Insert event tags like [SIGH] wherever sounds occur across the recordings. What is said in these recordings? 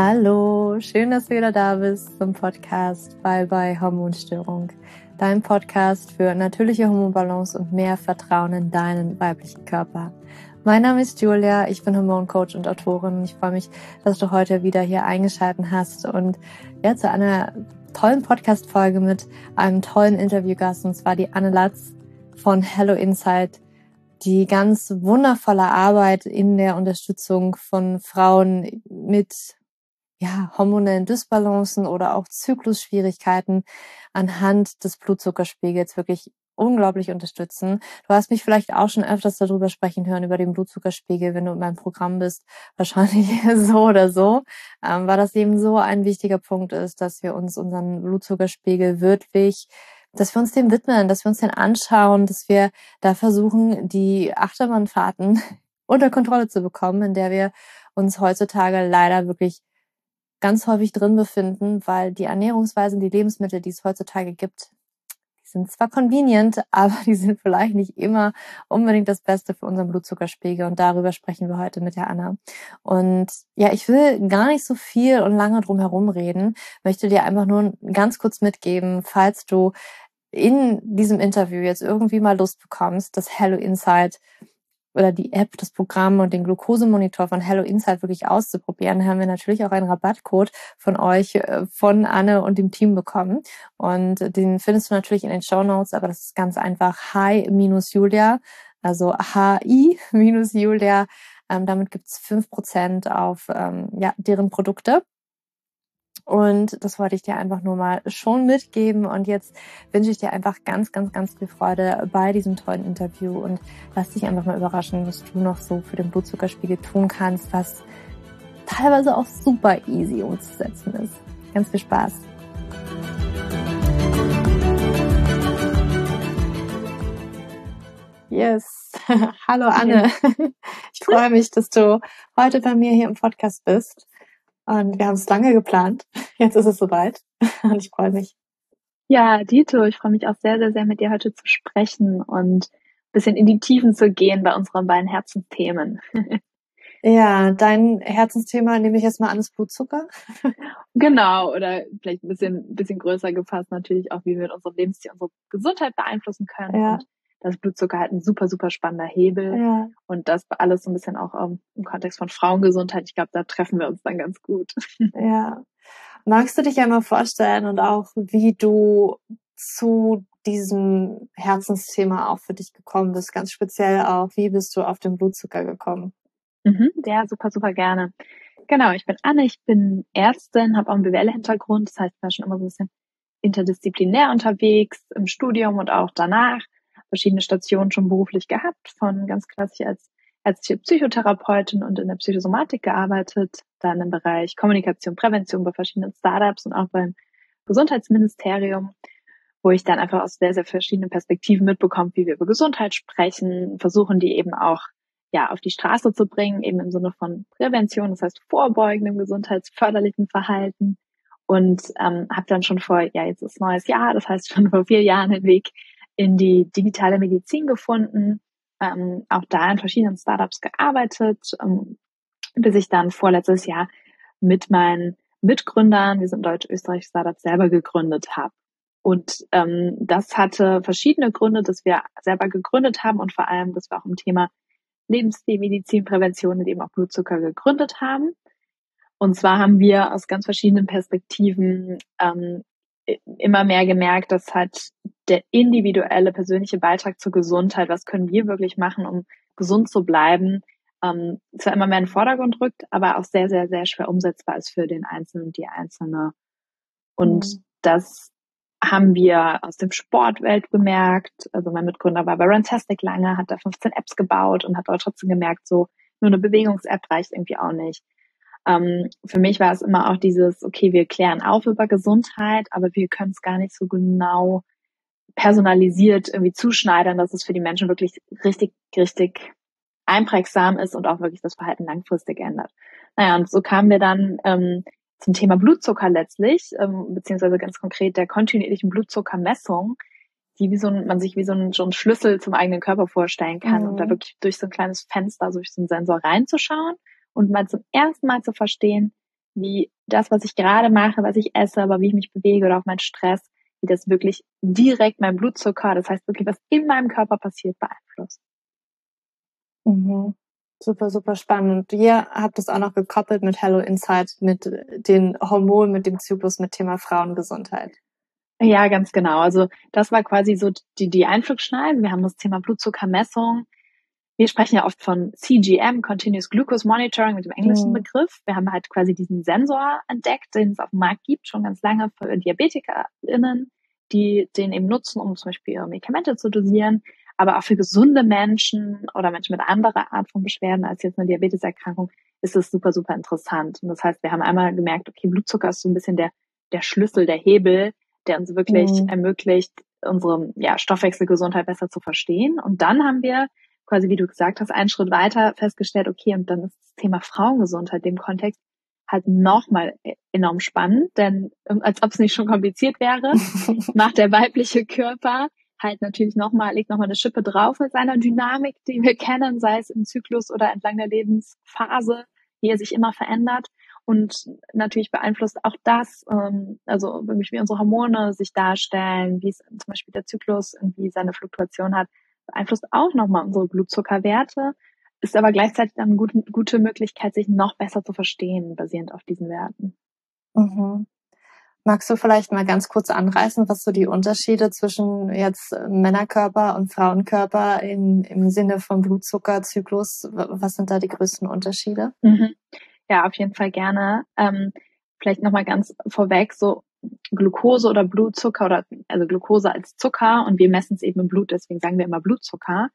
Hallo, schön, dass du wieder da bist zum Podcast Bye Bye Hormonstörung. Dein Podcast für natürliche Hormonbalance und mehr Vertrauen in deinen weiblichen Körper. Mein Name ist Julia, ich bin Hormoncoach und Autorin. Ich freue mich, dass du heute wieder hier eingeschalten hast und ja, zu einer tollen Podcast-Folge mit einem tollen Interviewgast und zwar die Anne Latz von Hello Insight die ganz wundervolle Arbeit in der Unterstützung von Frauen mit ja, hormonellen Dysbalancen oder auch Zyklusschwierigkeiten anhand des Blutzuckerspiegels wirklich unglaublich unterstützen. Du hast mich vielleicht auch schon öfters darüber sprechen hören, über den Blutzuckerspiegel, wenn du in meinem Programm bist. [LAUGHS] Wahrscheinlich so oder so, ähm, weil das eben so ein wichtiger Punkt ist, dass wir uns unseren Blutzuckerspiegel wirklich dass wir uns dem widmen, dass wir uns den anschauen, dass wir da versuchen, die Achterbahnfahrten [LAUGHS] unter Kontrolle zu bekommen, in der wir uns heutzutage leider wirklich ganz häufig drin befinden, weil die Ernährungsweisen, die Lebensmittel, die es heutzutage gibt, die sind zwar convenient, [LAUGHS] aber die sind vielleicht nicht immer unbedingt das Beste für unseren Blutzuckerspiegel. Und darüber sprechen wir heute mit der Anna. Und ja, ich will gar nicht so viel und lange drum herum reden, möchte dir einfach nur ganz kurz mitgeben, falls du in diesem Interview jetzt irgendwie mal Lust bekommst, das Hello Insight oder die App, das Programm und den Glukosemonitor von Hello Insight wirklich auszuprobieren, haben wir natürlich auch einen Rabattcode von euch, äh, von Anne und dem Team bekommen. Und den findest du natürlich in den Show Notes, aber das ist ganz einfach hi-julia, also hi-julia. Ähm, damit gibt's fünf Prozent auf ähm, ja, deren Produkte. Und das wollte ich dir einfach nur mal schon mitgeben. Und jetzt wünsche ich dir einfach ganz, ganz, ganz viel Freude bei diesem tollen Interview und lass dich einfach mal überraschen, was du noch so für den Blutzuckerspiegel tun kannst, was teilweise auch super easy umzusetzen ist. Ganz viel Spaß. Yes. [LAUGHS] Hallo [LAUGHS] Anne. Ich freue mich, dass du heute bei mir hier im Podcast bist. Und wir haben es lange geplant. [LAUGHS] Jetzt ist es soweit. [LAUGHS] Und ich freue mich. Ja, Dito, ich freue mich auch sehr, sehr, sehr mit dir heute zu sprechen und ein bisschen in die Tiefen zu gehen bei unseren beiden Herzensthemen. [LAUGHS] Ja, dein Herzensthema nehme ich jetzt mal an, ist Blutzucker. Genau, oder vielleicht ein bisschen, bisschen größer gefasst natürlich auch, wie wir mit unserem Lebensstil unsere Gesundheit beeinflussen können. Ja. Und das Blutzucker halt ein super, super spannender Hebel. Ja. Und das alles so ein bisschen auch um, im Kontext von Frauengesundheit. Ich glaube, da treffen wir uns dann ganz gut. [LAUGHS] Ja. Magst du dich einmal vorstellen und auch, wie du zu diesem Herzensthema auch für dich gekommen bist? Ganz speziell auch, wie bist du auf den Blutzucker gekommen? Mhm, ja, super, super gerne. Genau, ich bin Anne, ich bin Ärztin, habe auch einen BWL-Hintergrund, das heißt, ich war schon immer so ein bisschen interdisziplinär unterwegs im Studium und auch danach verschiedene Stationen schon beruflich gehabt, von ganz klassisch als ärztliche Psychotherapeutin und in der Psychosomatik gearbeitet, dann im Bereich Kommunikation, Prävention bei verschiedenen Startups und auch beim Gesundheitsministerium, wo ich dann einfach aus sehr, sehr verschiedenen Perspektiven mitbekomme, wie wir über Gesundheit sprechen, versuchen die eben auch ja auf die Straße zu bringen, eben im Sinne von Prävention, das heißt vorbeugendem gesundheitsförderlichen Verhalten. Und ähm, habe dann schon vor, ja jetzt ist neues Jahr, das heißt schon vor vier Jahren den Weg in die digitale Medizin gefunden, ähm, auch da in verschiedenen Startups gearbeitet, ähm, bis ich dann vorletztes Jahr mit meinen Mitgründern, wir sind deutsch-österreich Startup, selber gegründet habe. Und ähm, das hatte verschiedene Gründe, dass wir selber gegründet haben und vor allem, dass wir auch im Thema Lebensstilmedizin, Prävention und eben auch Blutzucker gegründet haben. Und zwar haben wir aus ganz verschiedenen Perspektiven ähm, immer mehr gemerkt, dass halt der individuelle persönliche Beitrag zur Gesundheit, was können wir wirklich machen, um gesund zu bleiben, ähm, zwar immer mehr in den Vordergrund rückt, aber auch sehr, sehr, sehr schwer umsetzbar ist für den Einzelnen und die Einzelne. Und mhm. das haben wir aus dem Sportwelt bemerkt. Also mein Mitgründer war bei Runtastic lange, hat da 15 Apps gebaut und hat aber trotzdem gemerkt, so nur eine Bewegungs-App reicht irgendwie auch nicht. Ähm, für mich war es immer auch dieses, okay, wir klären auf über Gesundheit, aber wir können es gar nicht so genau personalisiert irgendwie zuschneidern, dass es für die Menschen wirklich richtig, richtig einprägsam ist und auch wirklich das Verhalten langfristig ändert. Naja, und so kamen wir dann ähm, zum Thema Blutzucker letztlich, ähm, beziehungsweise ganz konkret der kontinuierlichen Blutzuckermessung, die wie so ein, man sich wie so ein, so ein Schlüssel zum eigenen Körper vorstellen kann mhm. und da wirklich durch so ein kleines Fenster, durch so einen Sensor reinzuschauen und mal zum ersten Mal zu verstehen, wie das, was ich gerade mache, was ich esse, aber wie ich mich bewege oder auch mein Stress, wie das wirklich direkt mein Blutzucker, das heißt wirklich, was in meinem Körper passiert, beeinflusst. Mhm. Super, super spannend. Ihr habt es auch noch gekoppelt mit Hello Insight, mit den Hormonen, mit dem Zyklus, mit Thema Frauengesundheit. Ja, ganz genau. Also das war quasi so die, die Einflugschneiden. Wir haben das Thema Blutzuckermessung. Wir sprechen ja oft von CGM, Continuous Glucose Monitoring mit dem englischen mhm. Begriff. Wir haben halt quasi diesen Sensor entdeckt, den es auf dem Markt gibt, schon ganz lange für DiabetikerInnen, die den eben nutzen, um zum Beispiel ihre Medikamente zu dosieren aber auch für gesunde Menschen oder Menschen mit anderer Art von Beschwerden als jetzt eine Diabeteserkrankung ist es super, super interessant. Und das heißt, wir haben einmal gemerkt, okay, Blutzucker ist so ein bisschen der, der Schlüssel, der Hebel, der uns wirklich mhm. ermöglicht, unsere ja, Stoffwechselgesundheit besser zu verstehen. Und dann haben wir quasi, wie du gesagt hast, einen Schritt weiter festgestellt, okay, und dann ist das Thema Frauengesundheit dem Kontext halt nochmal enorm spannend, denn als ob es nicht schon kompliziert wäre, [LAUGHS] macht der weibliche Körper halt natürlich nochmal, legt nochmal eine Schippe drauf mit seiner Dynamik, die wir kennen, sei es im Zyklus oder entlang der Lebensphase, wie er sich immer verändert. Und natürlich beeinflusst auch das, ähm, also wirklich wie unsere Hormone sich darstellen, wie es zum Beispiel der Zyklus irgendwie seine Fluktuation hat, beeinflusst auch nochmal unsere Blutzuckerwerte, ist aber gleichzeitig dann eine gute, gute Möglichkeit, sich noch besser zu verstehen, basierend auf diesen Werten. Mhm. Magst du vielleicht mal ganz kurz anreißen, was so die Unterschiede zwischen jetzt Männerkörper und Frauenkörper im, im Sinne von Blutzuckerzyklus, was sind da die größten Unterschiede? Mhm. Ja, auf jeden Fall gerne. Ähm, vielleicht nochmal ganz vorweg, so Glucose oder Blutzucker oder also Glucose als Zucker und wir messen es eben im Blut, deswegen sagen wir immer Blutzucker,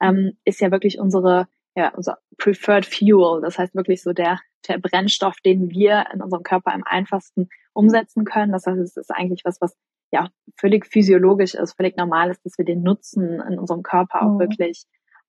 ähm, ist ja wirklich unsere ja, unser preferred fuel. Das heißt wirklich so der, der Brennstoff, den wir in unserem Körper am einfachsten umsetzen können. Das heißt, es ist eigentlich was, was ja völlig physiologisch ist, völlig normal ist, dass wir den nutzen in unserem Körper auch mhm. wirklich,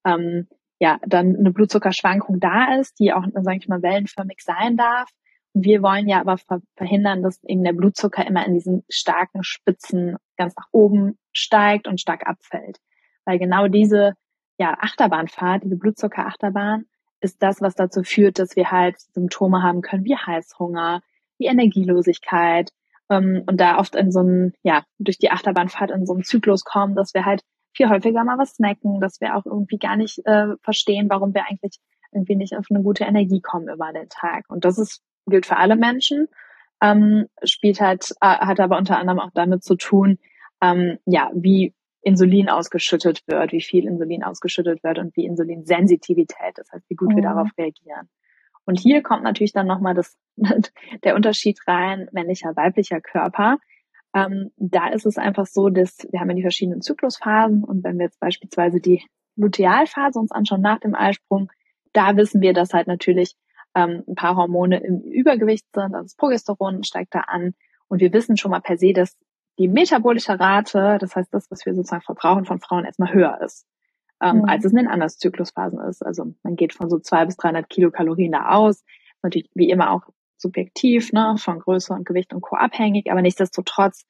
ähm, ja, dann eine Blutzuckerschwankung da ist, die auch, sage ich mal, wellenförmig sein darf. Wir wollen ja aber verhindern, dass eben der Blutzucker immer in diesen starken Spitzen ganz nach oben steigt und stark abfällt. Weil genau diese ja, Achterbahnfahrt, diese Blutzuckerachterbahn, ist das, was dazu führt, dass wir halt Symptome haben können wie Heißhunger, wie Energielosigkeit ähm, und da oft in so einem, ja, durch die Achterbahnfahrt in so einem Zyklus kommen, dass wir halt viel häufiger mal was snacken, dass wir auch irgendwie gar nicht äh, verstehen, warum wir eigentlich irgendwie nicht auf eine gute Energie kommen über den Tag. Und das ist, gilt für alle Menschen, ähm, spielt halt, äh, hat aber unter anderem auch damit zu tun, ähm, ja, wie Insulin ausgeschüttet wird, wie viel Insulin ausgeschüttet wird und wie Insulinsensitivität, das heißt, wie gut mhm. wir darauf reagieren. Und hier kommt natürlich dann nochmal das, [LAUGHS] der Unterschied rein, männlicher, weiblicher Körper. Ähm, da ist es einfach so, dass wir haben ja die verschiedenen Zyklusphasen und wenn wir jetzt beispielsweise die Lutealphase uns anschauen nach dem Eisprung, da wissen wir, dass halt natürlich ähm, ein paar Hormone im Übergewicht sind, also das Progesteron steigt da an und wir wissen schon mal per se, dass die metabolische Rate, das heißt das, was wir sozusagen verbrauchen von Frauen, erstmal höher ist, ähm, mhm. als es in den anderen Zyklusphasen ist. Also man geht von so zwei bis 300 Kilokalorien da aus. Natürlich wie immer auch subjektiv, ne, von Größe und Gewicht und Co. abhängig, aber nichtsdestotrotz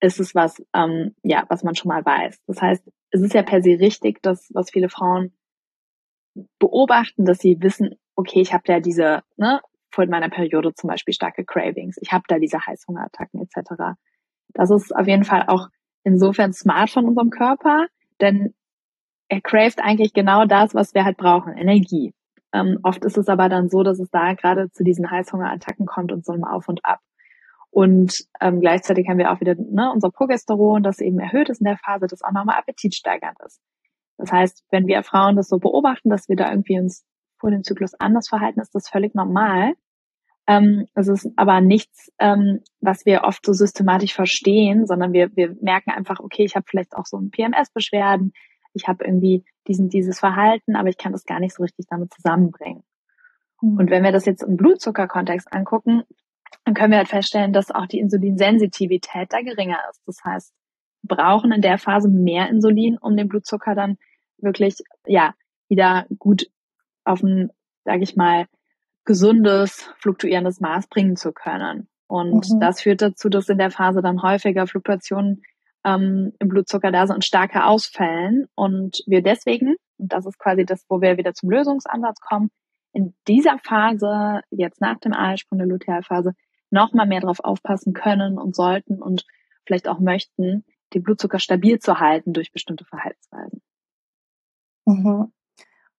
ist es was, ähm, ja, was man schon mal weiß. Das heißt, es ist ja per se richtig, dass was viele Frauen beobachten, dass sie wissen, okay, ich habe ja diese, ne, vor meiner Periode zum Beispiel starke Cravings, ich habe da diese Heißhungerattacken etc. Das ist auf jeden Fall auch insofern smart von unserem Körper, denn er craved eigentlich genau das, was wir halt brauchen, Energie. Ähm, oft ist es aber dann so, dass es da gerade zu diesen Heißhungerattacken kommt und so einem Auf und Ab. Und ähm, gleichzeitig haben wir auch wieder ne, unser Progesteron, das eben erhöht ist in der Phase, das auch nochmal appetitsteigernd ist. Das heißt, wenn wir Frauen das so beobachten, dass wir da irgendwie uns vor dem Zyklus anders verhalten, ist das völlig normal. Ähm, es ist aber nichts, ähm, was wir oft so systematisch verstehen, sondern wir, wir merken einfach, okay, ich habe vielleicht auch so ein PMS-Beschwerden, ich habe irgendwie diesen, dieses Verhalten, aber ich kann das gar nicht so richtig damit zusammenbringen. Mhm. Und wenn wir das jetzt im Blutzuckerkontext angucken, dann können wir halt feststellen, dass auch die Insulinsensitivität da geringer ist. Das heißt, wir brauchen in der Phase mehr Insulin, um den Blutzucker dann wirklich, ja, wieder gut auf ein, sage ich mal, gesundes, fluktuierendes Maß bringen zu können. Und mhm. das führt dazu, dass in der Phase dann häufiger Fluktuationen ähm, im Blutzucker da sind und starke Ausfällen. Und wir deswegen, und das ist quasi das, wo wir wieder zum Lösungsansatz kommen, in dieser Phase, jetzt nach dem Eisprung der Lutealphase, noch mal mehr darauf aufpassen können und sollten und vielleicht auch möchten, den Blutzucker stabil zu halten durch bestimmte Verhaltensweisen. Mhm.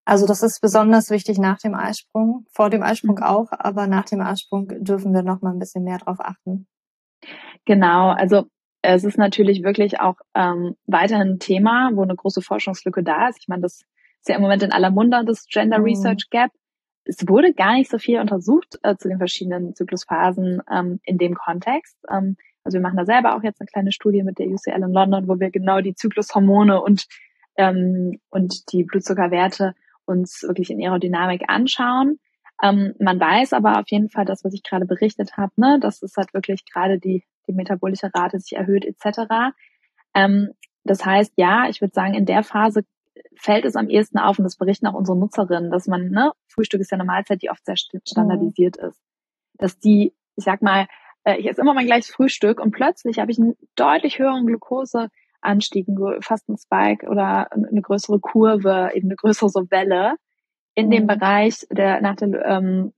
Also das ist besonders wichtig nach dem Eisprung, vor dem Eisprung mhm. auch, aber nach dem Eisprung dürfen wir noch mal ein bisschen mehr darauf achten. Genau, also es ist natürlich wirklich auch ähm, weiterhin ein Thema, wo eine große Forschungslücke da ist. Ich meine, das ist ja im Moment in aller Munde, das Gender mhm. Research Gap. Es wurde gar nicht so viel untersucht äh, zu den verschiedenen Zyklusphasen ähm, in dem Kontext. Ähm, also wir machen da selber auch jetzt eine kleine Studie mit der UCL in London, wo wir genau die Zyklushormone und, ähm, und die Blutzuckerwerte uns wirklich in ihrer Dynamik anschauen. Ähm, man weiß aber auf jeden Fall, das, was ich gerade berichtet habe, ne, dass es halt wirklich gerade die, die metabolische Rate sich erhöht etc. Ähm, das heißt, ja, ich würde sagen, in der Phase fällt es am ehesten auf, und das berichten auch unsere Nutzerinnen, dass man, ne, Frühstück ist ja eine Mahlzeit, die oft sehr standardisiert mhm. ist. Dass die, ich sag mal, äh, ich esse immer mein gleiches Frühstück und plötzlich habe ich einen deutlich höheren Glukoseanstieg, fast ein Spike oder eine größere Kurve, eben eine größere Welle in mhm. dem Bereich der nach, der, ähm,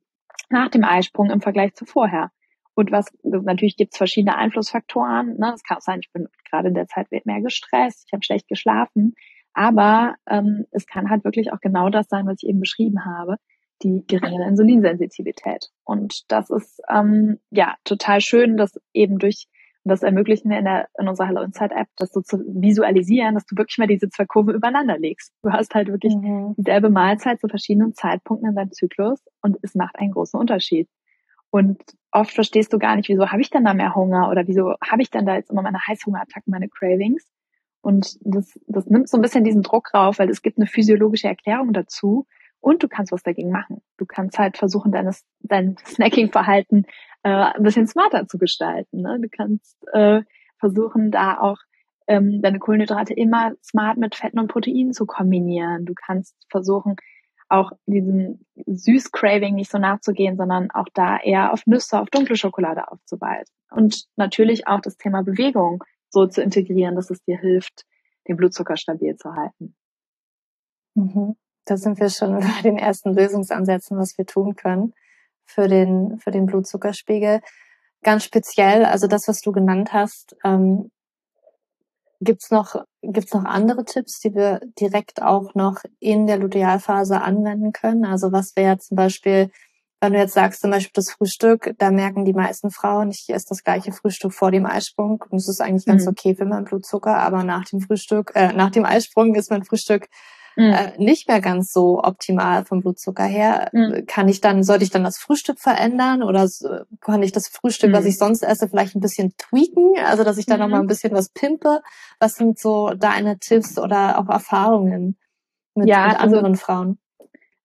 nach dem Eisprung im Vergleich zu vorher. Und was natürlich gibt es verschiedene Einflussfaktoren. Ne? Es kann auch sein, ich bin gerade in der Zeit mehr gestresst, ich habe schlecht geschlafen. Aber ähm, es kann halt wirklich auch genau das sein, was ich eben beschrieben habe, die geringere Insulinsensitivität. Und das ist ähm, ja total schön, dass eben durch das ermöglichen wir in, der, in unserer Hello Insight App, das so zu visualisieren, dass du wirklich mal diese zwei Kurven übereinander legst. Du hast halt wirklich mhm. dieselbe Mahlzeit zu verschiedenen Zeitpunkten in deinem Zyklus und es macht einen großen Unterschied. Und oft verstehst du gar nicht, wieso habe ich denn da mehr Hunger oder wieso habe ich denn da jetzt immer meine Heißhungerattacken, meine Cravings. Und das, das nimmt so ein bisschen diesen Druck rauf, weil es gibt eine physiologische Erklärung dazu und du kannst was dagegen machen. Du kannst halt versuchen, deines, dein [LAUGHS] Snacking-Verhalten äh, ein bisschen smarter zu gestalten. Ne? Du kannst äh, versuchen, da auch ähm, deine Kohlenhydrate immer smart mit Fetten und Proteinen zu kombinieren. Du kannst versuchen, auch diesem Süß-Craving nicht so nachzugehen, sondern auch da eher auf Nüsse, auf dunkle Schokolade aufzuweisen. Und natürlich auch das Thema Bewegung so zu integrieren, dass es dir hilft, den Blutzucker stabil zu halten. Mhm. Da sind wir schon [LAUGHS] bei den ersten Lösungsansätzen, was wir tun können für den, für den Blutzuckerspiegel. Ganz speziell, also das, was du genannt hast, ähm, gibt's noch, gibt's noch andere Tipps, die wir direkt auch noch in der Lutealphase anwenden können? Also was wäre zum Beispiel wenn du jetzt sagst, zum Beispiel das Frühstück, da merken die meisten Frauen, ich esse das gleiche Frühstück vor dem Eisprung und es ist eigentlich ganz mhm. okay für meinen Blutzucker, aber nach dem Frühstück, äh, nach dem Eisprung ist mein Frühstück mhm. äh, nicht mehr ganz so optimal vom Blutzucker her. Mhm. Kann ich dann, sollte ich dann das Frühstück verändern oder kann ich das Frühstück, was mhm. ich sonst esse, vielleicht ein bisschen tweaken, also dass ich da mhm. nochmal ein bisschen was pimpe? Was sind so deine Tipps oder auch Erfahrungen mit, ja, mit also anderen also, Frauen?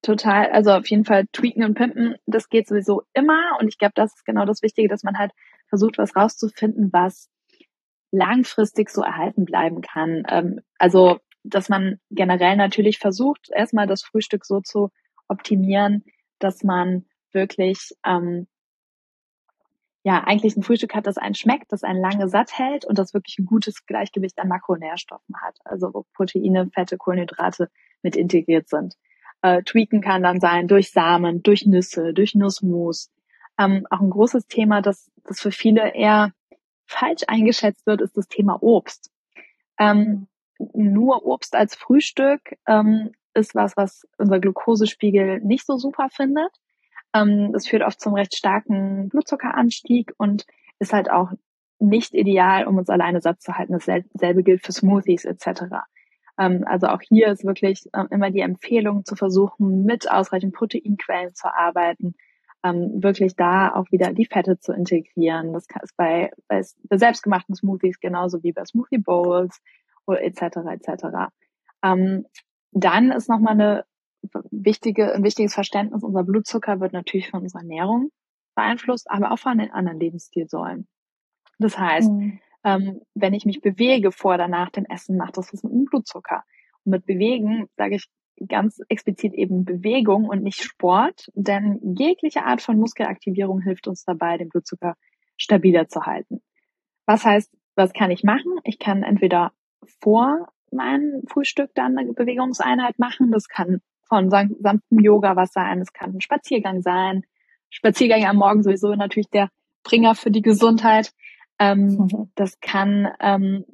total, also auf jeden Fall tweaken und pimpen, das geht sowieso immer. Und ich glaube, das ist genau das Wichtige, dass man halt versucht, was rauszufinden, was langfristig so erhalten bleiben kann. Ähm, also, dass man generell natürlich versucht, erstmal das Frühstück so zu optimieren, dass man wirklich ähm, ja eigentlich ein Frühstück hat, das einen schmeckt, das einen lange satt hält und das wirklich ein gutes Gleichgewicht an Makronährstoffen hat. Also wo Proteine, Fette, Kohlenhydrate mit integriert sind äh, tweaken kann dann sein durch Samen, durch Nüsse, durch Nussmus. Ähm, auch ein großes Thema, das, das für viele eher falsch eingeschätzt wird, ist das Thema Obst. Ähm, nur Obst als Frühstück ähm, ist was, was unser Glukosespiegel nicht so super findet. Ähm, das führt oft zum recht starken Blutzuckeranstieg und ist halt auch nicht ideal, um uns alleine satt zu halten. Dasselbe gilt für Smoothies etc. Ähm, also auch hier ist wirklich ähm, immer die Empfehlung zu versuchen, mit ausreichend Proteinquellen zu arbeiten, ähm, wirklich da auch wieder die Fette zu integrieren. Das ist bei, bei, selbstgemachten Smoothies genauso wie bei Smoothie Bowls etc. etc. Ähm, dann ist nochmal eine wichtige, ein wichtiges Verständnis, unser Blutzucker wird natürlich von unserer Ernährung beeinflusst, aber auch von den anderen Lebensstilsäulen. Das heißt, mhm ähm, wenn ich mich bewege vor oder nach dem Essen, macht das was mit dem Blutzucker. Und mit Bewegen sage ich ganz explizit eben Bewegung und nicht Sport, denn jegliche Art von Muskelaktivierung hilft uns dabei, den Blutzucker stabiler zu halten. Was heißt, was kann ich machen? Ich kann entweder vor meinem Frühstück dann eine Bewegungseinheit machen. Das kann von sanftem Yoga was sein, es kann ein Spaziergang sein. Spaziergang am Morgen sowieso natürlich der Bringer für die Gesundheit. Ähm, mhm. Das kann ähm,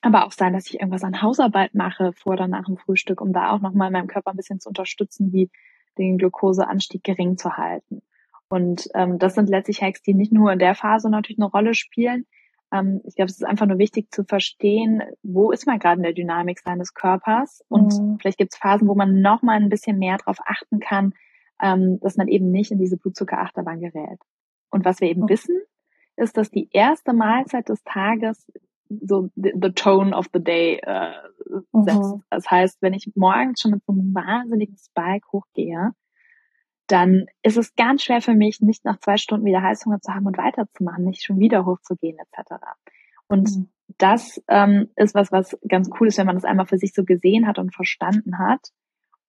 aber auch sein, dass ich irgendwas an Hausarbeit mache vor oder nach dem Frühstück, um da auch nochmal meinem Körper ein bisschen zu unterstützen, wie den Glukoseanstieg gering zu halten. Und ähm, das sind letztlich Hacks, die nicht nur in der Phase natürlich eine Rolle spielen. Ähm, ich glaube, es ist einfach nur wichtig zu verstehen, wo ist man gerade in der Dynamik seines Körpers. Und mhm. vielleicht gibt es Phasen, wo man noch mal ein bisschen mehr darauf achten kann, ähm, dass man eben nicht in diese Blutzuckerachterbahn gerät. Und was wir eben mhm. wissen, ist, dass die erste Mahlzeit des Tages so the, the tone of the day äh, setzt. Mhm. Das heißt, wenn ich morgens schon mit so einem wahnsinnigen Spike hochgehe, dann ist es ganz schwer für mich, nicht nach zwei Stunden wieder Heißhunger zu haben und weiterzumachen, nicht schon wieder hochzugehen etc. Und mhm. das ähm, ist was, was ganz cool ist, wenn man das einmal für sich so gesehen hat und verstanden hat.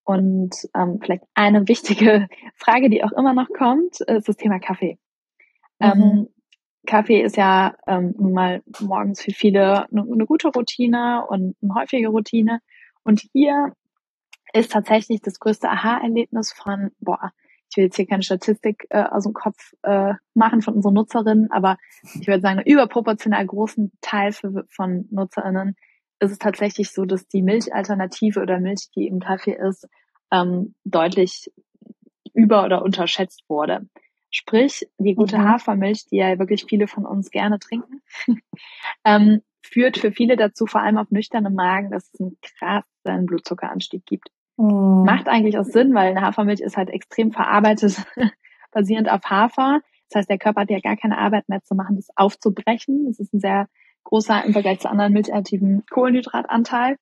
Und ähm, vielleicht eine wichtige [LAUGHS] Frage, die auch immer noch kommt, ist das Thema Kaffee. Mhm. Ähm, Kaffee ist ja ähm, nun mal morgens für viele eine, eine gute Routine und eine häufige Routine. Und hier ist tatsächlich das größte Aha-Erlebnis von, boah, ich will jetzt hier keine Statistik äh, aus dem Kopf äh, machen von unseren Nutzerinnen, aber ich würde sagen, überproportional großen Teil für, von NutzerInnen ist es tatsächlich so, dass die Milchalternative oder Milch, die im Kaffee ist, ähm, deutlich über- oder unterschätzt wurde. Sprich, die gute mhm. Hafermilch, die ja wirklich viele von uns gerne trinken, [LAUGHS] ähm, führt für viele dazu, vor allem auf nüchternem Magen, dass es einen krassen Blutzuckeranstieg gibt. Mhm. Macht eigentlich auch Sinn, weil eine Hafermilch ist halt extrem verarbeitet, [LAUGHS] basierend auf Hafer. Das heißt, der Körper hat ja gar keine Arbeit mehr zu machen, das aufzubrechen. Das ist ein sehr großer im Vergleich zu anderen milchaltiven Kohlenhydratanteil.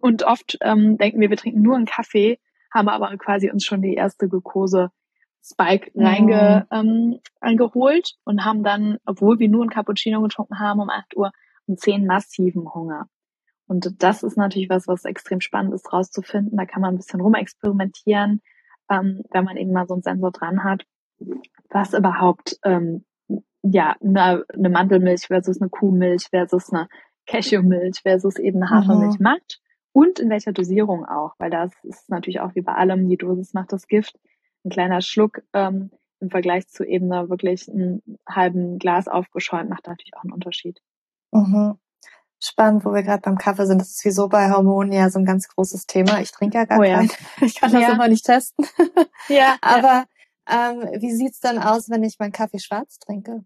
Und oft ähm, denken wir, wir trinken nur einen Kaffee, haben aber quasi uns schon die erste Glucose Spike reinge, ähm, eingeholt und haben dann, obwohl wir nur ein Cappuccino getrunken haben, um 8 Uhr um 10 massiven Hunger. Und das ist natürlich was, was extrem spannend ist, rauszufinden. Da kann man ein bisschen rumexperimentieren, ähm, wenn man eben mal so einen Sensor dran hat, was überhaupt ähm, ja eine, eine Mandelmilch versus eine Kuhmilch versus eine Cashewmilch versus eben eine Hafermilch mhm. macht und in welcher Dosierung auch, weil das ist natürlich auch wie bei allem, die Dosis macht das Gift ein kleiner Schluck ähm, im Vergleich zu eben da wirklich einen halben Glas aufgeschäumt macht natürlich auch einen Unterschied. Mhm. Spannend, wo wir gerade beim Kaffee sind. Das ist wieso bei Hormonen ja so ein ganz großes Thema. Ich trinke ja gar oh, ja. keinen. [LAUGHS] Ich kann das ja. immer nicht testen. ja. Aber ähm, wie sieht's dann aus, wenn ich meinen Kaffee schwarz trinke?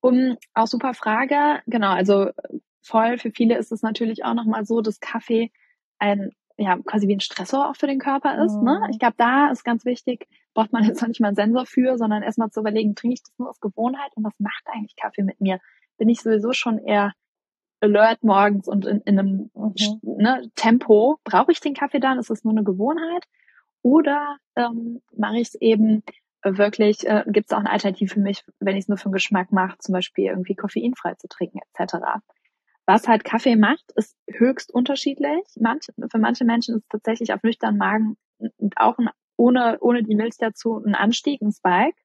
Um, auch super Frage. Genau, also voll für viele ist es natürlich auch nochmal so, dass Kaffee ein ja quasi wie ein Stressor auch für den Körper ist. Ne? Mhm. Ne? Ich glaube, da ist ganz wichtig, braucht man [LAUGHS] jetzt noch nicht mal einen Sensor für, sondern erstmal zu überlegen, trinke ich das nur aus Gewohnheit und was macht eigentlich Kaffee mit mir? Bin ich sowieso schon eher alert morgens und in, in einem mhm. ne, Tempo? Brauche ich den Kaffee dann? Ist es nur eine Gewohnheit? Oder ähm, mache ich es eben wirklich, äh, gibt es auch eine Alternative für mich, wenn ich es nur für den Geschmack mache, zum Beispiel irgendwie koffeinfrei zu trinken etc. Was halt Kaffee macht, ist höchst unterschiedlich. Manch, für manche Menschen ist es tatsächlich auf nüchternen Magen auch ein, ohne, ohne die Milch dazu ein Anstieg, ein Spike.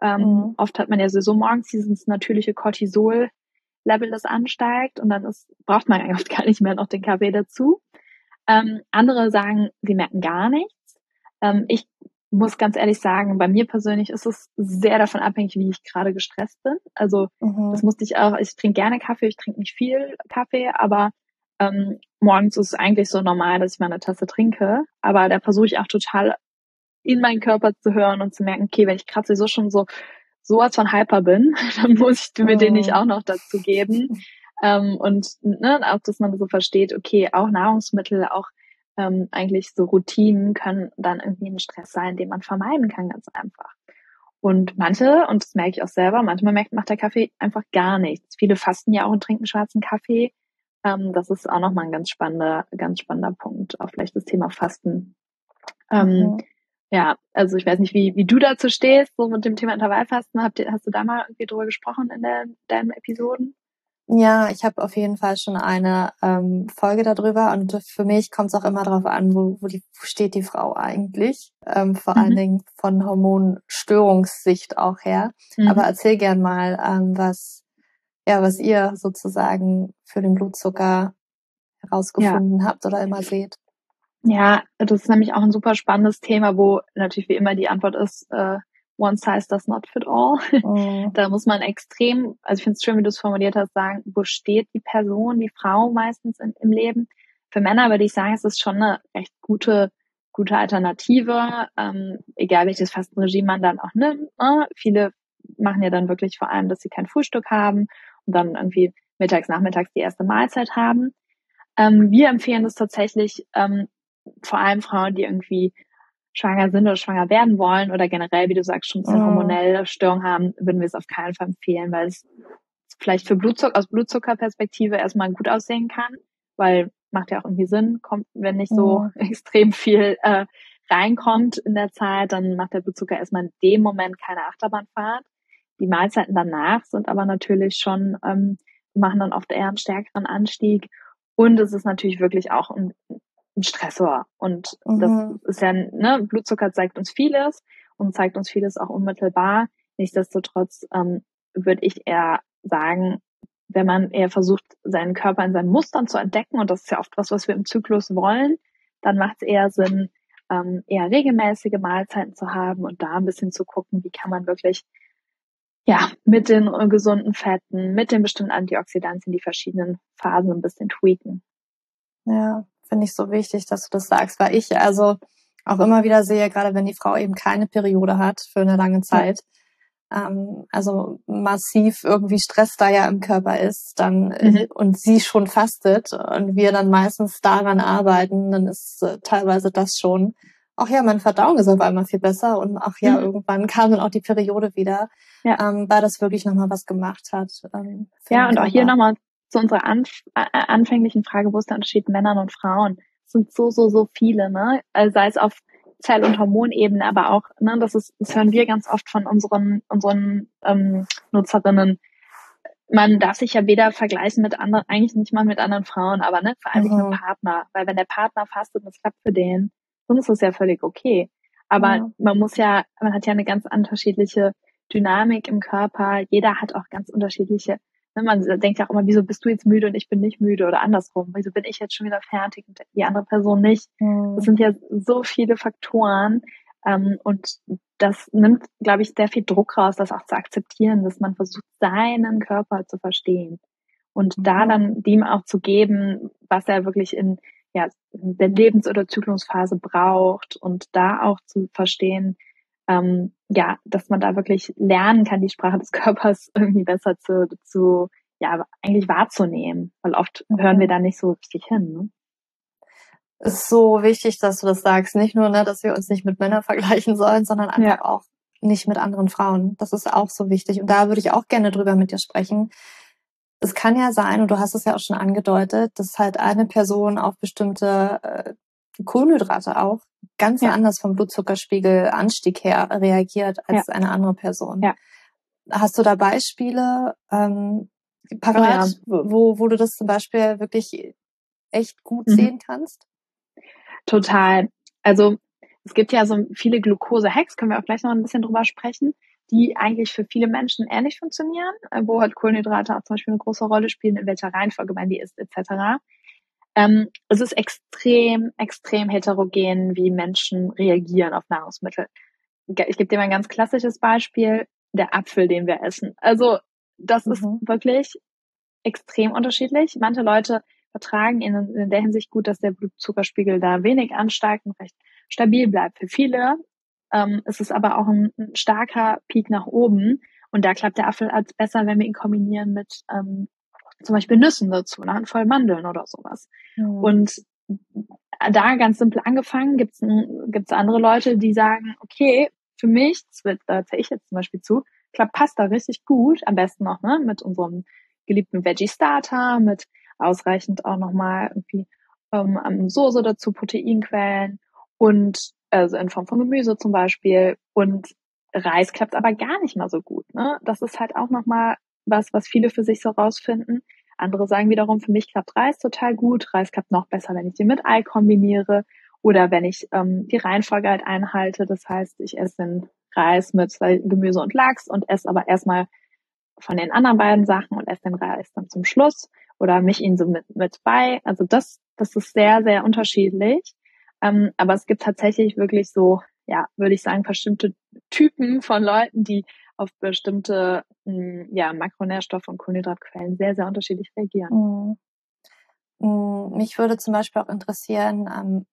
Ähm, mhm. Oft hat man ja sowieso morgens dieses natürliche Cortisol-Level, das ansteigt und dann ist, braucht man [LAUGHS] eigentlich gar nicht mehr noch den Kaffee dazu. Ähm, andere sagen, sie merken gar nichts. Ähm, ich muss ganz ehrlich sagen, bei mir persönlich ist es sehr davon abhängig, wie ich gerade gestresst bin. Also mhm. das musste ich auch, ich trinke gerne Kaffee, ich trinke nicht viel Kaffee, aber ähm, morgens ist es eigentlich so normal, dass ich mal eine Tasse trinke. Aber da versuche ich auch total in meinen Körper zu hören und zu merken, okay, wenn ich gerade sowieso schon so sowas von hyper bin, [LAUGHS] dann muss ich mir mhm. den nicht auch noch dazu geben. ähm, und ne, auch, dass man so versteht, okay, auch Nahrungsmittel, auch ähm, eigentlich so Routinen können dann irgendwie ein Stress sein, den man vermeiden kann, ganz einfach. Und manche, und das merke ich auch selber, manchmal merkt, macht der Kaffee einfach gar nichts. Viele fasten ja auch und trinken schwarzen Kaffee. Ähm, das ist auch nochmal ein ganz spannender, ganz spannender Punkt, auch vielleicht das Thema Fasten. Ähm, mhm. Ja, also ich weiß nicht, wie, wie du dazu stehst, so mit dem Thema Intervallfasten. Habt ihr, hast du da mal irgendwie drüber gesprochen in der, deinen Episoden? Ja, ich habe auf jeden Fall schon eine ähm, Folge darüber und für mich kommt es auch immer darauf an, wo, wo, die, wo steht die Frau eigentlich, ähm, vor mhm. allen Dingen von Hormonstörungssicht auch her. Mhm. Aber erzähl gern mal, ähm, was ja, was ihr sozusagen für den Blutzucker herausgefunden ja. habt oder immer seht. Ja, das ist nämlich auch ein super spannendes Thema, wo natürlich wie immer die Antwort ist, äh, one size does not fit all. Oh. [LAUGHS] Da muss man extrem, also ich finde es schön, wie du es formuliert hast, sagen, wo steht die Person, die Frau meistens in, im Leben. Für Männer würde ich sagen, es ist schon eine recht gute, gute Alternative, ähm, egal welches Fastenregime man dann auch nimmt. Ne? Viele machen ja dann wirklich vor allem, dass sie kein Frühstück haben und dann irgendwie mittags, nachmittags die erste Mahlzeit haben. Ähm, wir empfehlen es tatsächlich ähm, vor allem Frauen, die irgendwie schwanger sind oder schwanger werden wollen oder generell, wie du sagst, schon eine hormonelle Störung haben, würden wir es auf keinen Fall empfehlen, weil es vielleicht für Blutzucker, aus Blutzuckerperspektive erstmal gut aussehen kann, weil macht ja auch irgendwie Sinn, kommt, wenn nicht so mhm. [LAUGHS] extrem viel äh, reinkommt in der Zeit, dann macht der Blutzucker erstmal in dem Moment keine Achterbahnfahrt. Die Mahlzeiten danach sind aber natürlich schon, ähm, machen dann oft eher einen stärkeren Anstieg. Und es ist natürlich wirklich auch ein, ein Stressor. Und mhm. das ist ja, ne, Blutzucker zeigt uns vieles und zeigt uns vieles auch unmittelbar. Nichtsdestotrotz ähm, würde ich eher sagen, wenn man eher versucht, seinen Körper in seinen Mustern zu entdecken, und das ist ja oft was, was wir im Zyklus wollen, dann macht es eher Sinn, ähm, eher regelmäßige Mahlzeiten zu haben und da ein bisschen zu gucken, wie kann man wirklich ja mit den gesunden Fetten, mit den bestimmten Antioxidantien die verschiedenen Phasen ein bisschen tweaken. Ja, finde ich so wichtig, dass du das sagst, weil ich also auch immer wieder sehe, gerade wenn die Frau eben keine Periode hat für eine lange Zeit, ähm, also massiv irgendwie Stress da ja im Körper ist, dann mhm. und sie schon fastet und wir dann meistens daran arbeiten, dann ist äh, teilweise das schon. Ach ja, meine Verdauung ist auf einmal viel besser und ach ja, mhm. irgendwann kam dann auch die Periode wieder, ja. ähm, weil das wirklich nochmal was gemacht hat. Ähm, ja, und auch hier nochmal zu unserer anf anfänglichen Frage, wo ist der Unterschied Männern und Frauen? Es sind so, so, so viele, ne? Also sei es auf Zell- und Hormonebene, aber auch, ne, das ist, das hören wir ganz oft von unseren, unseren ähm, Nutzerinnen. Man darf sich ja weder vergleichen mit anderen, eigentlich nicht mal mit anderen Frauen, aber ne, vor allem mhm. mit dem Partner. Weil wenn der Partner fastet und es klappt für den, dann ist das ja völlig okay. Aber ja. man muss ja, man hat ja eine ganz unterschiedliche Dynamik im Körper. Jeder hat auch ganz unterschiedliche man denkt ja auch immer, wieso bist du jetzt müde und ich bin nicht müde oder andersrum? Wieso bin ich jetzt schon wieder fertig und die andere Person nicht? Mhm. Das sind ja so viele Faktoren. Ähm, und das nimmt, glaube ich, sehr viel Druck raus, das auch zu akzeptieren, dass man versucht, seinen Körper zu verstehen. Und mhm. da dann dem auch zu geben, was er wirklich in ja, der Lebens- oder Zyklusphase braucht und da auch zu verstehen, ähm, ja, dass man da wirklich lernen kann, die Sprache des [LAUGHS] Körpers irgendwie besser zu, zu ja, eigentlich wahrzunehmen, weil oft hören wir da nicht so richtig hin. Ne? ist so wichtig, dass du das sagst. Nicht nur, ne, dass wir uns nicht mit Männern [LAUGHS] vergleichen sollen, sondern einfach ja. auch nicht mit anderen Frauen. Das ist auch so wichtig. Und da würde ich auch gerne drüber mit dir sprechen. Es kann ja sein, und du hast es ja auch schon angedeutet, dass halt eine Person auf bestimmte äh, Kohlenhydrate auch ganz ja. anders vom Blutzuckerspiegelanstieg her reagiert als ja. eine andere Person. Ja. Hast du da Beispiele ähm, parat, wo, wo du das zum Beispiel wirklich echt gut mhm. sehen kannst? Total. Also es gibt ja so viele Glucose-Hacks, können wir auch gleich noch ein bisschen drüber sprechen, die eigentlich für viele Menschen ähnlich funktionieren, wo halt Kohlenhydrate auch zum Beispiel eine große Rolle spielen, in welcher Reihenfolge man die isst, etc. Ähm, es ist extrem, extrem heterogen, wie Menschen reagieren auf Nahrungsmittel. Ich gebe dir mal ein ganz klassisches Beispiel, der Apfel, den wir essen. Also das mhm. ist wirklich extrem unterschiedlich. Manche Leute vertragen ihn in der Hinsicht gut, dass der Blutzuckerspiegel da wenig ansteigt und recht stabil bleibt. Für viele ähm, ist es aber auch ein, ein, starker Peak nach oben und da klappt der Apfel als besser, wenn wir ihn kombinieren mit ähm, zum Beispiel Nüssen dazu, eine Handvoll Mandeln oder sowas. Mhm. Und da ganz simpel angefangen, gibt's gibt's andere Leute, die sagen, okay, für mich, das wird, da zähle ich jetzt zum Beispiel zu, klappt Pasta richtig gut, am besten noch ne, mit unserem geliebten Veggie Starter, mit ausreichend auch nochmal irgendwie ähm, Soße dazu, Proteinquellen und also in Form von Gemüse zum Beispiel und Reis klappt aber gar nicht mal so gut. Ne? Das ist halt auch nochmal was, was viele für sich so rausfinden. Andere sagen wiederum, für mich klappt Reis total gut. Reis klappt noch besser, wenn ich den mit Ei kombiniere oder wenn ich ähm, die Reihenfolge halt einhalte. Das heißt, ich esse den Reis mit zwei Gemüse und Lachs und esse aber erstmal von den anderen beiden Sachen und esse den Reis dann zum Schluss oder mich ihn so mit, mit bei. Also das, das ist sehr, sehr unterschiedlich. Ähm, aber es gibt tatsächlich wirklich so, ja, würde ich sagen, bestimmte Typen von Leuten, die auf bestimmte hm, ja, Makronährstoffe und Kohlenhydratquellen sehr, sehr unterschiedlich reagieren. Mhm. Mich würde zum Beispiel auch interessieren, ähm,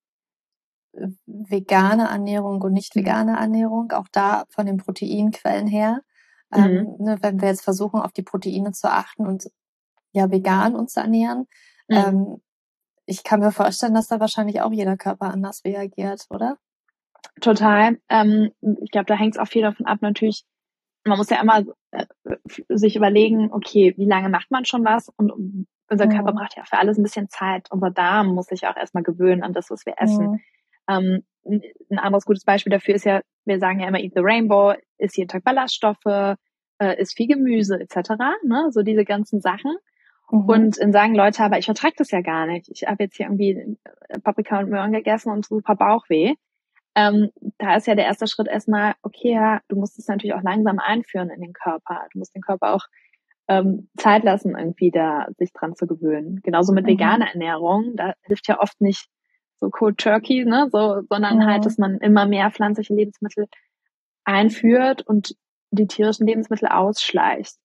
vegane Ernährung und nicht mhm. vegane Ernährung, auch da von den Proteinquellen her. Ähm, mhm. ne, wenn wir jetzt versuchen, auf die Proteine zu achten und ja vegan uns zu ernähren, mhm. ähm, ich kann mir vorstellen, dass da wahrscheinlich auch jeder Körper anders reagiert, oder? Total. Ähm, ich glaube, da hängt es auch viel davon ab, natürlich, man muss ja immer äh, sich überlegen, okay, wie lange macht man schon was? Und unser. Körper braucht ja für alles ein bisschen Zeit. Unser Darm muss sich auch erstmal gewöhnen an das, was wir essen. Mhm. Ähm, ein anderes gutes Beispiel dafür ist ja, wir sagen ja immer Eat the Rainbow, ist jeden Tag Ballaststoffe, äh, ist viel Gemüse etc. Ne? So diese ganzen Sachen. Mhm. Und dann sagen Leute, aber ich vertrage das ja gar nicht. Ich habe jetzt hier irgendwie Paprika und Möhren gegessen und super Bauchweh. Ähm, da ist ja der erste Schritt erstmal, okay, ja, du musst es natürlich auch langsam einführen in den Körper. Du musst den Körper auch ähm, Zeit lassen, irgendwie da sich dran zu gewöhnen. Genauso mit mhm. veganer Ernährung, da hilft ja oft nicht so Cold Turkey, ne, so, sondern mhm. halt, dass man immer mehr pflanzliche Lebensmittel einführt und die tierischen Lebensmittel ausschleicht.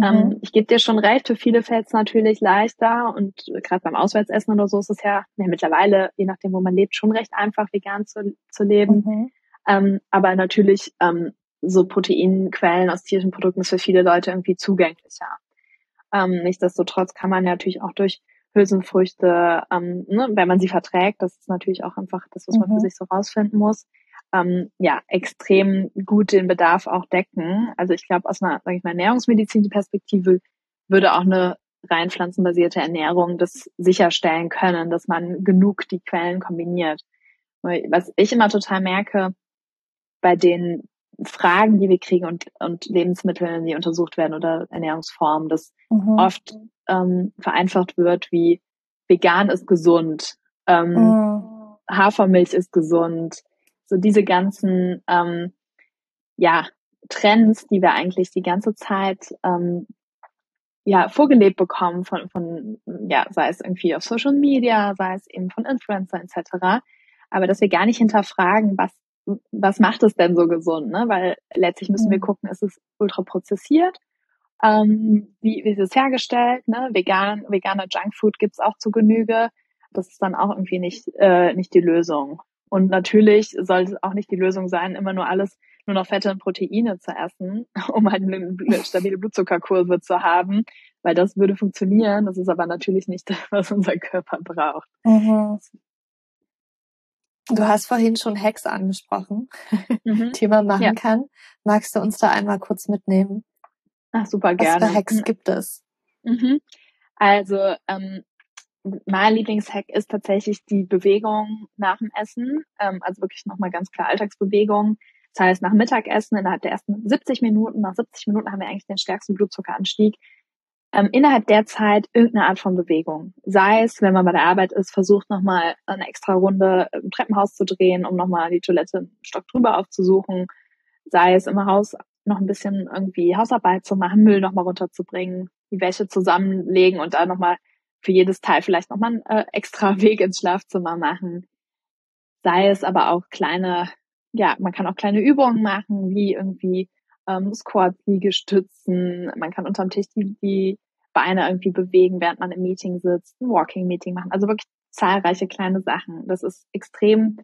Mhm. Ähm, ich gebe dir schon recht, für viele fällt es natürlich leichter und gerade beim Auswärtsessen oder so ist es ja, ja mittlerweile, je nachdem, wo man lebt, schon recht einfach, vegan zu, zu leben. Mhm. Ähm, aber natürlich ähm, so Proteinquellen aus tierischen Produkten ist für viele Leute irgendwie zugänglicher. Ähm, nichtsdestotrotz kann man natürlich auch durch Hülsenfrüchte, ähm, ne, wenn man sie verträgt, das ist natürlich auch einfach das, was man für mhm. sich so rausfinden muss, ähm, ja, extrem gut den Bedarf auch decken. Also ich glaube, aus einer, sag ich mal, Ernährungsmedizin-Perspektive würde auch eine rein pflanzenbasierte Ernährung das sicherstellen können, dass man genug die Quellen kombiniert. Was ich immer total merke bei den Fragen, die wir kriegen und, und Lebensmittel, die untersucht werden oder Ernährungsformen, dass mhm. oft ähm, vereinfacht wird, wie vegan ist gesund, ähm, mhm. Hafermilch ist gesund, so diese ganzen ähm, ja Trends, die wir eigentlich die ganze Zeit ähm, ja vorgelebt bekommen von von ja sei es irgendwie auf Social Media, sei es eben von Influencer etc. Aber dass wir gar nicht hinterfragen, was was macht es denn so gesund, ne? Weil letztlich müssen wir mhm. gucken, ist es ultra prozessiert ähm, wie, wie ist es hergestellt? Ne? Vegan, veganer Junkfood gibt's auch zu Genüge. Das ist dann auch irgendwie nicht, äh, nicht die Lösung. Und natürlich sollte es auch nicht die Lösung sein, immer nur alles, nur noch Fette und Proteine zu essen, [LAUGHS] um halt eine [LAUGHS] stabile Blutzuckerkurve zu haben, weil das würde funktionieren. Das ist aber natürlich nicht das, was unser Körper braucht. Mhm. Du hast vorhin schon Hacks angesprochen, [LAUGHS] mhm. die man machen ja. kann. Magst du uns da einmal kurz mitnehmen? Ach, super gerne. Was für Hacks gibt es? Mhm. Also, ähm, mein Lieblingshack ist tatsächlich die Bewegung nach dem Essen. Ähm, also wirklich nochmal ganz klar Alltagsbewegung. Das heißt, nach Mittagessen, innerhalb der ersten 70 Minuten, nach 70 Minuten haben wir eigentlich den stärksten Blutzuckeranstieg. Ähm, innerhalb der Zeit irgendeine Art von Bewegung. Sei es, wenn man bei der Arbeit ist, versucht nochmal eine extra Runde im Treppenhaus zu drehen, um nochmal die Toilette einen Stock drüber aufzusuchen. Sei es im Haus noch ein bisschen irgendwie Hausarbeit zu machen, Müll nochmal runterzubringen, die Wäsche zusammenlegen und da nochmal für jedes Teil vielleicht nochmal einen äh, extra [LAUGHS] Weg ins Schlafzimmer machen. Sei es aber auch kleine, ja, man kann auch kleine Übungen machen, wie irgendwie ähm, Squats, Liegestützen, man kann unterm Tisch die, die Beine irgendwie bewegen, während man im Meeting sitzt, ein Walking-Meeting machen. Also wirklich zahlreiche kleine Sachen. Das ist extrem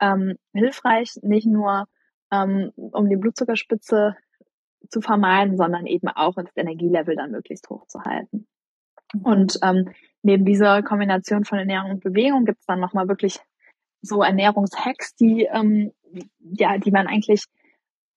ähm, hilfreich, nicht nur ähm, um die Blutzuckerspitze zu vermeiden, sondern eben auch das Energielevel dann möglichst hoch zu halten. Und ähm, neben dieser Kombination von Ernährung und Bewegung gibt es dann nochmal wirklich so Ernährungshacks, die ähm, ja, die man eigentlich,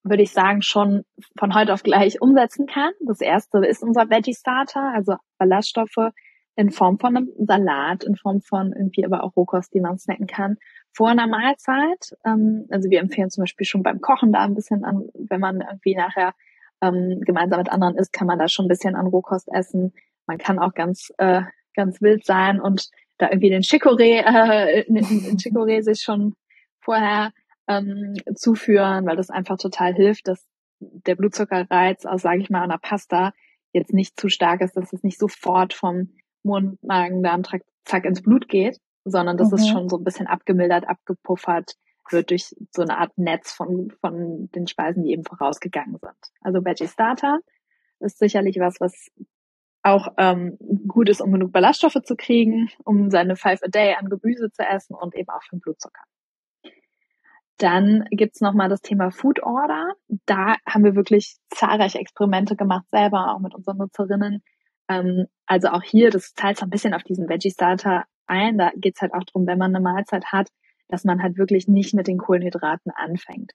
würde ich sagen, schon von heute auf gleich umsetzen kann. Das erste ist unser Veggie Starter, also Ballaststoffe in Form von einem Salat, in Form von irgendwie aber auch Rohkost, die man snacken kann, vor einer Mahlzeit. Ähm, also wir empfehlen zum Beispiel schon beim Kochen da ein bisschen an, wenn man irgendwie nachher ähm, gemeinsam mit anderen isst, kann man da schon ein bisschen an Rohkost essen. Man kann auch ganz, äh, ganz wild sein und da irgendwie den Chicorée, äh, den [LAUGHS] Chicorée sich schon vorher ähm, zuführen, weil das einfach total hilft, dass der Blutzuckerreiz aus, sage ich mal, einer Pasta jetzt nicht zu stark ist, dass es nicht sofort vom Mund, Magen, Darm, zack ins Blut geht, sondern das mhm. ist schon so ein bisschen abgemildert, abgepuffert wird durch so eine Art Netz von, von den Speisen, die eben vorausgegangen sind. Also Veggie Starter ist sicherlich was, was auch ähm, gut ist, um genug Ballaststoffe zu kriegen, um seine Five a Day an Gemüse zu essen und eben auch für den Blutzucker. Dann gibt's noch mal das Thema Food Order. Da haben wir wirklich zahlreiche Experimente gemacht, selber auch mit unseren Nutzerinnen. Ähm, also auch hier, das zahlt so ein bisschen auf diesen Veggie Starter ein. Da geht's halt auch drum, wenn man eine Mahlzeit hat, dass man halt wirklich nicht mit den Kohlenhydraten anfängt.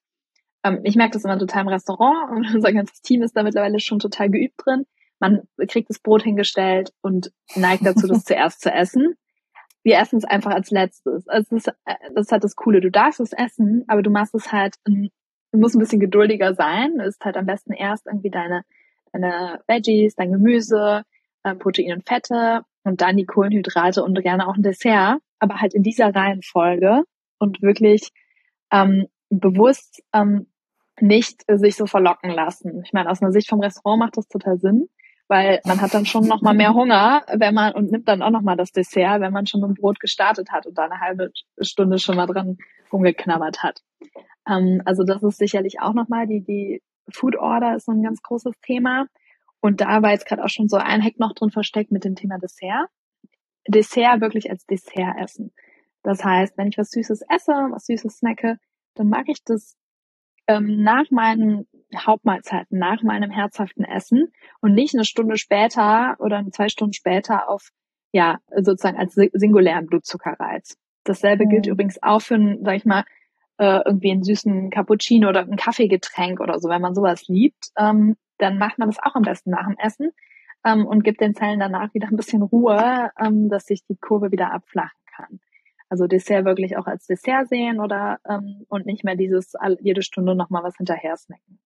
Ähm, ich merke das immer total im Restaurant und [LAUGHS] unser ganzes Team ist da mittlerweile schon total geübt drin man kriegt das Brot hingestellt und neigt dazu, das [LAUGHS] zuerst zu essen. Wir essen es einfach als letztes. Also das, ist, das ist halt das Coole. Du darfst es essen, aber du machst es halt, du musst ein bisschen geduldiger sein. Du isst halt am besten erst irgendwie deine, deine Veggies, dein Gemüse, äh, Protein und Fette und dann die Kohlenhydrate und gerne auch ein Dessert, aber halt in dieser Reihenfolge und wirklich ähm, bewusst ähm, nicht sich so verlocken lassen. Ich meine, aus einer Sicht vom Restaurant macht das total Sinn, weil man hat dann schon noch mal mehr Hunger, wenn man und nimmt dann auch noch mal das Dessert, wenn man schon mit dem Brot gestartet hat und da eine halbe Stunde schon mal dran rumgeknabbert hat. Ähm, also das ist sicherlich auch noch mal die die Food Order ist so ein ganz großes Thema und da war jetzt gerade auch schon so ein Hack noch drin versteckt mit dem Thema Dessert. Dessert wirklich als Dessert essen. Das heißt, wenn ich was Süßes esse, was Süßes snacke, dann mag ich das ähm, nach meinen Hauptmahlzeiten, nach meinem herzhaften Essen und nicht eine Stunde später oder zwei Stunden später auf, ja, sozusagen als singulären Blutzuckerreiz. Dasselbe mhm. gilt übrigens auch für, einen, sag ich mal, äh, irgendwie einen süßen Cappuccino oder ein Kaffeegetränk oder so. Wenn man sowas liebt, ähm, dann macht man das auch am besten nach dem Essen ähm, und gibt den Zellen danach wieder ein bisschen Ruhe, ähm, dass sich die Kurve wieder abflachen kann. Also Dessert wirklich auch als Dessert sehen oder ähm, und nicht mehr dieses jede Stunde nochmal was hinterher snacken.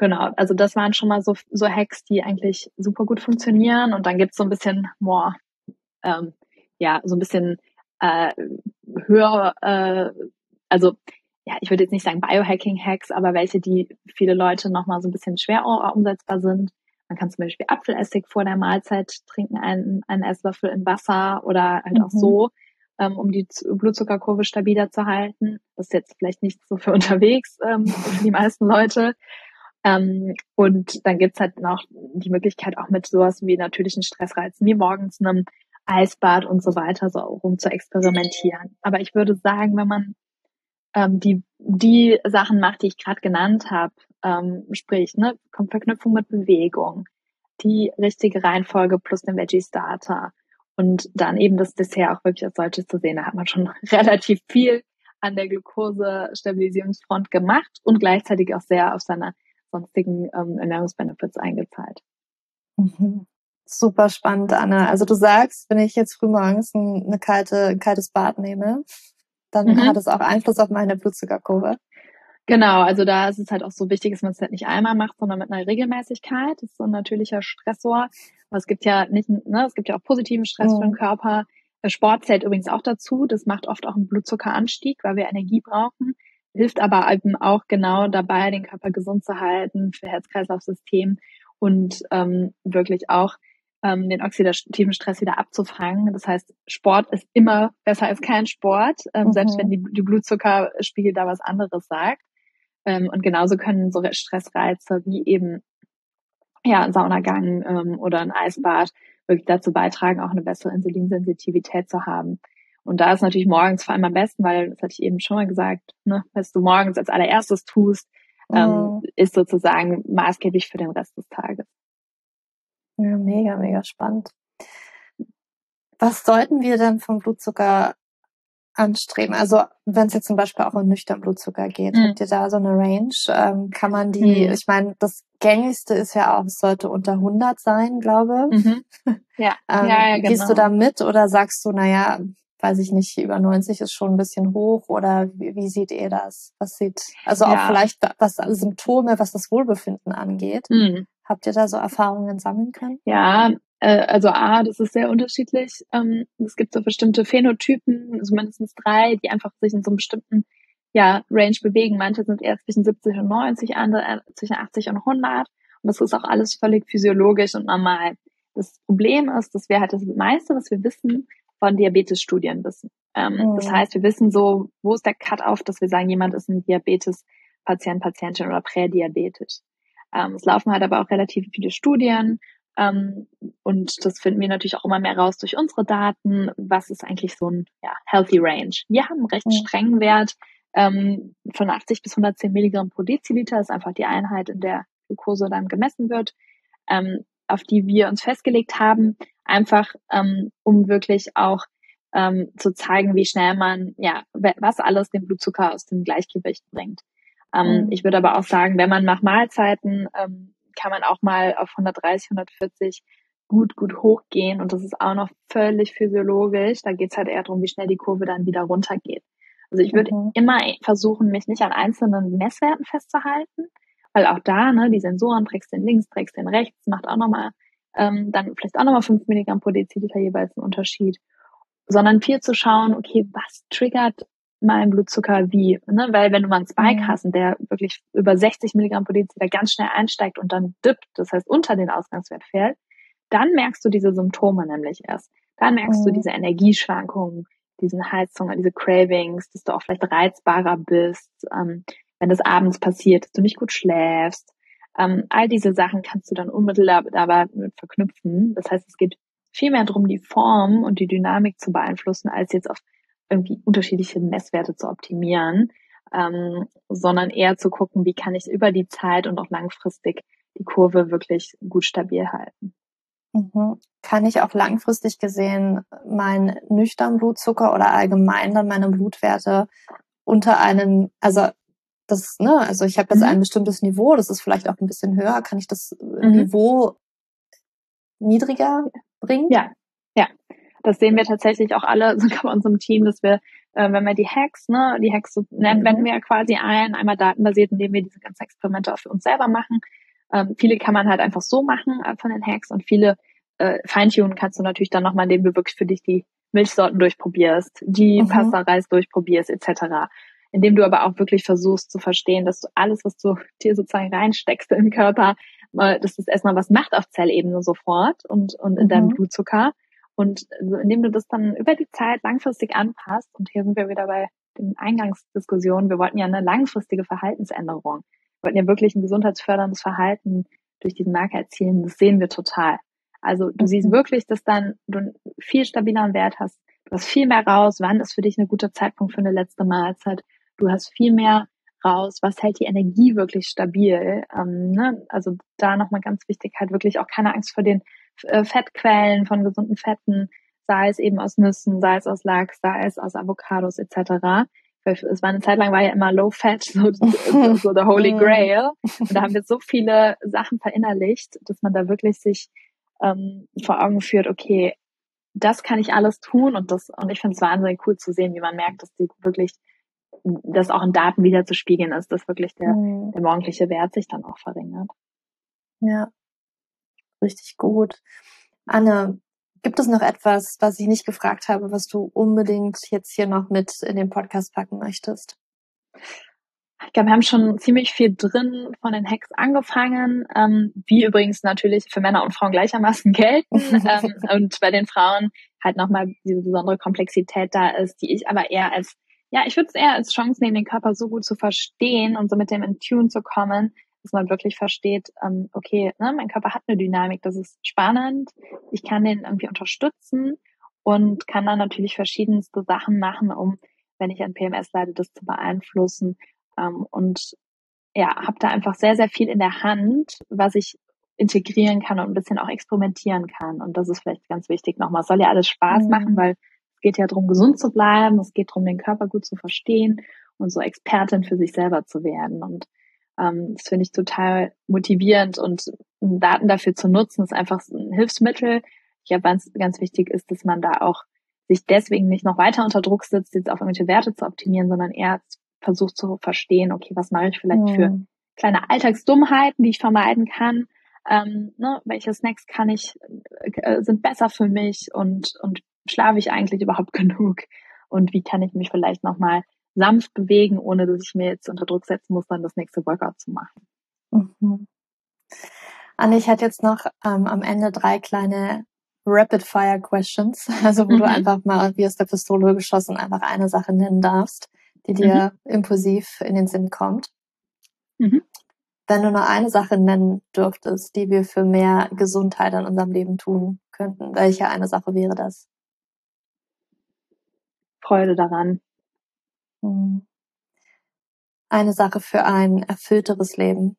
Genau, also das waren schon mal so, so Hacks, die eigentlich super gut funktionieren. Und dann gibt's so ein bisschen more, ähm, ja, so ein bisschen äh, höher, äh, also ja, ich würde jetzt nicht sagen Biohacking-Hacks, aber welche, die viele Leute nochmal so ein bisschen schwer umsetzbar sind. Man kann zum Beispiel Apfelessig vor der Mahlzeit trinken, einen, einen Esslöffel in Wasser oder halt mhm. auch so ähm, um die Blutzuckerkurve stabiler zu halten. Das ist jetzt vielleicht nicht so für [LAUGHS] unterwegs ähm, für die meisten Leute. Ähm, und dann gibt's halt noch die Möglichkeit, auch mit sowas wie natürlichen Stressreizen, wie morgens einem Eisbad und so weiter, so rum zu experimentieren. Aber ich würde sagen, wenn man ähm, die, die Sachen macht, die ich gerade genannt habe, ähm, sprich, ne, Verknüpfung mit Bewegung, die richtige Reihenfolge plus den Veggie Starter, und dann eben das Dessert auch wirklich als solches zu sehen. Da hat man schon [LAUGHS] relativ viel an der Glucose-Stabilisierungsfront gemacht und gleichzeitig auch sehr auf seine sonstigen ähm, Ernährungsbenefits eingezahlt. Mhm. Super spannend, Anna. Also du sagst, wenn ich jetzt frühmorgens ein, eine kalte, ein kaltes Bad nehme, dann mhm. hat es auch Einfluss auf meine Blutzuckerkurve. Genau, also da ist es halt auch so wichtig, dass man es halt nicht einmal macht, sondern mit einer Regelmäßigkeit. Das ist so ein natürlicher Stressor. Aber es gibt ja nicht, ne, es gibt ja auch positiven Stress mhm. für den mhm. Körper. Sport zählt übrigens auch dazu. Das macht oft auch einen Blutzuckeranstieg, weil wir Energie brauchen. Hilft aber eben auch genau dabei, den Körper gesund zu halten für Herz-Kreislauf-System und ähm, wirklich auch ähm, den oxidativen Stress wieder abzufangen. Das heißt, Sport ist immer besser als kein Sport, ähm, mhm. selbst wenn die, die Blutzuckerspiegel da was anderes sagt. Ähm, und genauso können so Stressreize wie eben ja, ein Saunagang ähm, oder ein Eisbad wirklich dazu beitragen, auch eine bessere Insulinsensitivität zu haben. Und da ist natürlich morgens vor allem am besten, weil, das hatte ich eben schon mal gesagt, ne, was du morgens als allererstes tust, ähm, mhm. ist sozusagen maßgeblich für den Rest des Tages. Ja, mega, mega spannend. Was sollten wir denn vom Blutzucker anstreben? Also wenn es jetzt zum Beispiel auch um nüchtern Blutzucker geht, mhm. habt ihr da so eine Range? Ähm, kann man die, mhm. ich meine, das gängigste ist ja auch, es sollte unter 100 sein, glaube ich. Mhm. [LAUGHS] Ja. ähm, ja, ja genau. Gehst du genau. da mit oder sagst du, naja, weiß ich nicht, über 90 ist schon ein bisschen hoch oder wie, wie sieht ihr das? Was sieht, also ja. auch vielleicht was Symptome, was das Wohlbefinden angeht. Mhm. Habt ihr da so Erfahrungen sammeln können? Ja, äh, also A, das ist sehr unterschiedlich. Ähm, es gibt so bestimmte Phänotypen, also mindestens drei, die einfach sich in so einem bestimmten ja, Range bewegen. Manche sind eher zwischen 70 und 90, andere zwischen 80 und 100. Und das ist auch alles völlig physiologisch und normal. Das Problem ist, dass wir halt das meiste, was wir wissen, von Diabetes-Studien wissen. Ähm, mhm. Das heißt, wir wissen so, wo ist der Cut-off, dass wir sagen, jemand ist ein Diabetes-Patient, Patientin oder prädiabetisch. Ähm, es laufen halt aber auch relativ viele Studien ähm, und das finden wir natürlich auch immer mehr raus durch unsere Daten. Was ist eigentlich so ein ja, healthy range? Wir haben einen recht mhm. strengen Wert ähm, von 80 bis 110 Milligramm pro Deziliter. Das ist einfach die Einheit, in der Glucose dann gemessen wird, ähm, auf die wir uns festgelegt haben, einfach ähm, um wirklich auch ähm, zu zeigen, wie schnell man, ja, was alles den Blutzucker aus dem Gleichgewicht bringt. Ähm, mhm. Ich würde aber auch sagen, wenn man nach Mahlzeiten, ähm, kann man auch mal auf 130, 140 gut, gut hochgehen und das ist auch noch völlig physiologisch. Da geht's halt eher darum, wie schnell die Kurve dann wieder runtergeht. Also ich würde mhm. immer versuchen, mich nicht an einzelnen Messwerten festzuhalten, weil auch da, ne, die Sensoren, trägst den links, trägst den rechts, macht auch nochmal, ähm, dann vielleicht auch nochmal 5 Milligramm pro Deziliter jeweils einen Unterschied sondern viel zu schauen, okay, was triggert mein Blutzucker wie? Ne? Weil wenn du mal einen Spike mhm. hast und der wirklich über 60 Milligramm pro Deziliter ganz schnell einsteigt und dann dippt, das heißt unter den Ausgangswert fällt, dann merkst du diese Symptome nämlich erst. Dann merkst mhm. du diese Energieschwankungen, diesen Heizungen, diese Cravings, dass du auch vielleicht reizbarer bist, ähm, wenn das abends passiert, dass du nicht gut schläfst. Ähm, all diese Sachen kannst du dann unmittelbar dabei mit verknüpfen. Das heißt, es geht viel mehr darum, die Form und die Dynamik zu beeinflussen, als jetzt auf irgendwie unterschiedliche Messwerte zu optimieren, ähm, sondern eher zu gucken, wie kann ich über die Zeit und auch langfristig die Kurve wirklich gut stabil halten. Mhm. Kann ich auch langfristig gesehen meinen nüchtern Blutzucker oder allgemein dann meine Blutwerte unter einen, also das, ne, also ich habe jetzt mhm. ein bestimmtes Niveau, das ist vielleicht auch ein bisschen höher, kann ich das mhm. Niveau niedriger bringt? Ja, ja. Das sehen wir tatsächlich auch alle, [LAUGHS] sogar bei unserem Team, dass wir, äh, wenn wir die Hacks, ne, die Hacks so nennen, mhm. wenden wir quasi ein, einmal datenbasiert, indem wir diese ganzen Experimente auch für uns selber machen. Ähm, viele kann man halt einfach so machen äh, von den Hacks und viele äh, Feintunen kannst du natürlich dann nochmal, indem du wirklich für dich die Milchsorten durchprobierst, die mhm. Pasta-Reis durchprobierst, etc. Indem du aber auch wirklich versuchst zu verstehen, dass du alles, was du [LAUGHS] dir sozusagen reinsteckst im Körper, dass das erstmal was macht auf Zellebene sofort und, und in mhm. deinem Blutzucker. Und indem du das dann über die Zeit langfristig anpasst, und hier sind wir wieder bei den Eingangsdiskussionen, wir wollten ja eine langfristige Verhaltensänderung. Wir wollten ja wirklich ein gesundheitsförderndes Verhalten durch diesen Marker erzielen. Das sehen wir total. Also du mhm. siehst wirklich, dass dann du einen viel stabileren Wert hast. Du hast viel mehr raus. Wann ist für dich ein guter Zeitpunkt für eine letzte Mahlzeit? Du hast viel mehr raus, was hält die Energie wirklich stabil. Ähm, ne? Also da nochmal ganz wichtig, halt wirklich auch keine Angst vor den äh, Fettquellen von gesunden Fetten, sei es eben aus Nüssen, sei es aus Lachs, sei es aus Avocados etc. Es war eine Zeit lang war ja immer Low Fat, [LAUGHS] so, so, so the Holy Grail. Und da haben wir so viele Sachen verinnerlicht, dass man da wirklich sich ähm, vor Augen führt, okay, das kann ich alles tun und das und ich finde es wahnsinnig cool zu sehen, wie man merkt, dass die wirklich das auch in Daten wieder zu spiegeln ist, dass wirklich der, mhm. der morgendliche Wert sich dann auch verringert. Ja, richtig gut. Anne, gibt es noch etwas, was ich nicht gefragt habe, was du unbedingt jetzt hier noch mit in den Podcast packen möchtest? Ich glaube, wir haben schon ziemlich viel drin von den Hacks angefangen, ähm, wie übrigens natürlich für Männer und Frauen gleichermaßen gelten. [LAUGHS] ähm, und bei den Frauen halt nochmal diese besondere Komplexität da ist, die ich aber eher als ja, ich würde es eher als Chance nehmen, den Körper so gut zu verstehen und so mit dem in Tune zu kommen, dass man wirklich versteht, ähm, okay, ne, mein Körper hat eine Dynamik, das ist spannend, ich kann den irgendwie unterstützen und kann dann natürlich verschiedenste Sachen machen, um, wenn ich an PMS leide, das zu beeinflussen. Ähm, und ja, habe da einfach sehr, sehr viel in der Hand, was ich integrieren kann und ein bisschen auch experimentieren kann. Und das ist vielleicht ganz wichtig nochmal. Es soll ja alles Spaß mhm. machen, weil geht ja darum, gesund zu bleiben, es geht darum, den Körper gut zu verstehen und so Expertin für sich selber zu werden. Und ähm, das finde ich total motivierend und Daten dafür zu nutzen, ist einfach ein Hilfsmittel. Ich glaube, ganz, ganz wichtig ist, dass man da auch sich deswegen nicht noch weiter unter Druck setzt, jetzt auf irgendwelche Werte zu optimieren, sondern eher versucht zu verstehen, okay, was mache ich vielleicht mhm. für kleine Alltagsdummheiten, die ich vermeiden kann, ähm, ne, welche Snacks kann ich, äh, sind besser für mich und, und schlafe ich eigentlich überhaupt [LAUGHS] genug? Und wie kann ich mich vielleicht nochmal sanft bewegen, ohne dass ich mir jetzt unter Druck setzen muss, dann das nächste Workout zu machen? Mhm. Anne, ich hatte jetzt noch ähm, am Ende drei kleine Rapid Fire Questions, [LAUGHS] also wo mhm. du einfach mal wie aus der Pistole geschossen einfach eine Sache nennen darfst, die dir mhm. impulsiv in den Sinn kommt. Mhm. Wenn du nur eine Sache nennen dürftest, die wir für mehr Gesundheit in unserem Leben tun könnten, welche eine Sache wäre das? Freude daran. Mhm. Eine Sache für ein erfüllteres Leben.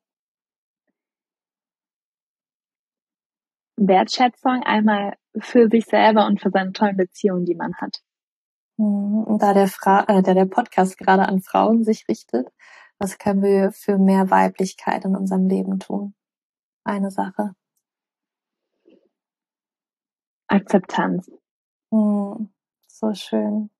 Wertschätzung einmal für sich selber und für seine tollen Beziehungen, die man hat. Und da der, Fra äh, da der Podcast gerade an Frauen sich richtet, was können wir für mehr Weiblichkeit in unserem Leben tun? Eine Sache. Akzeptanz. Hm, so schön.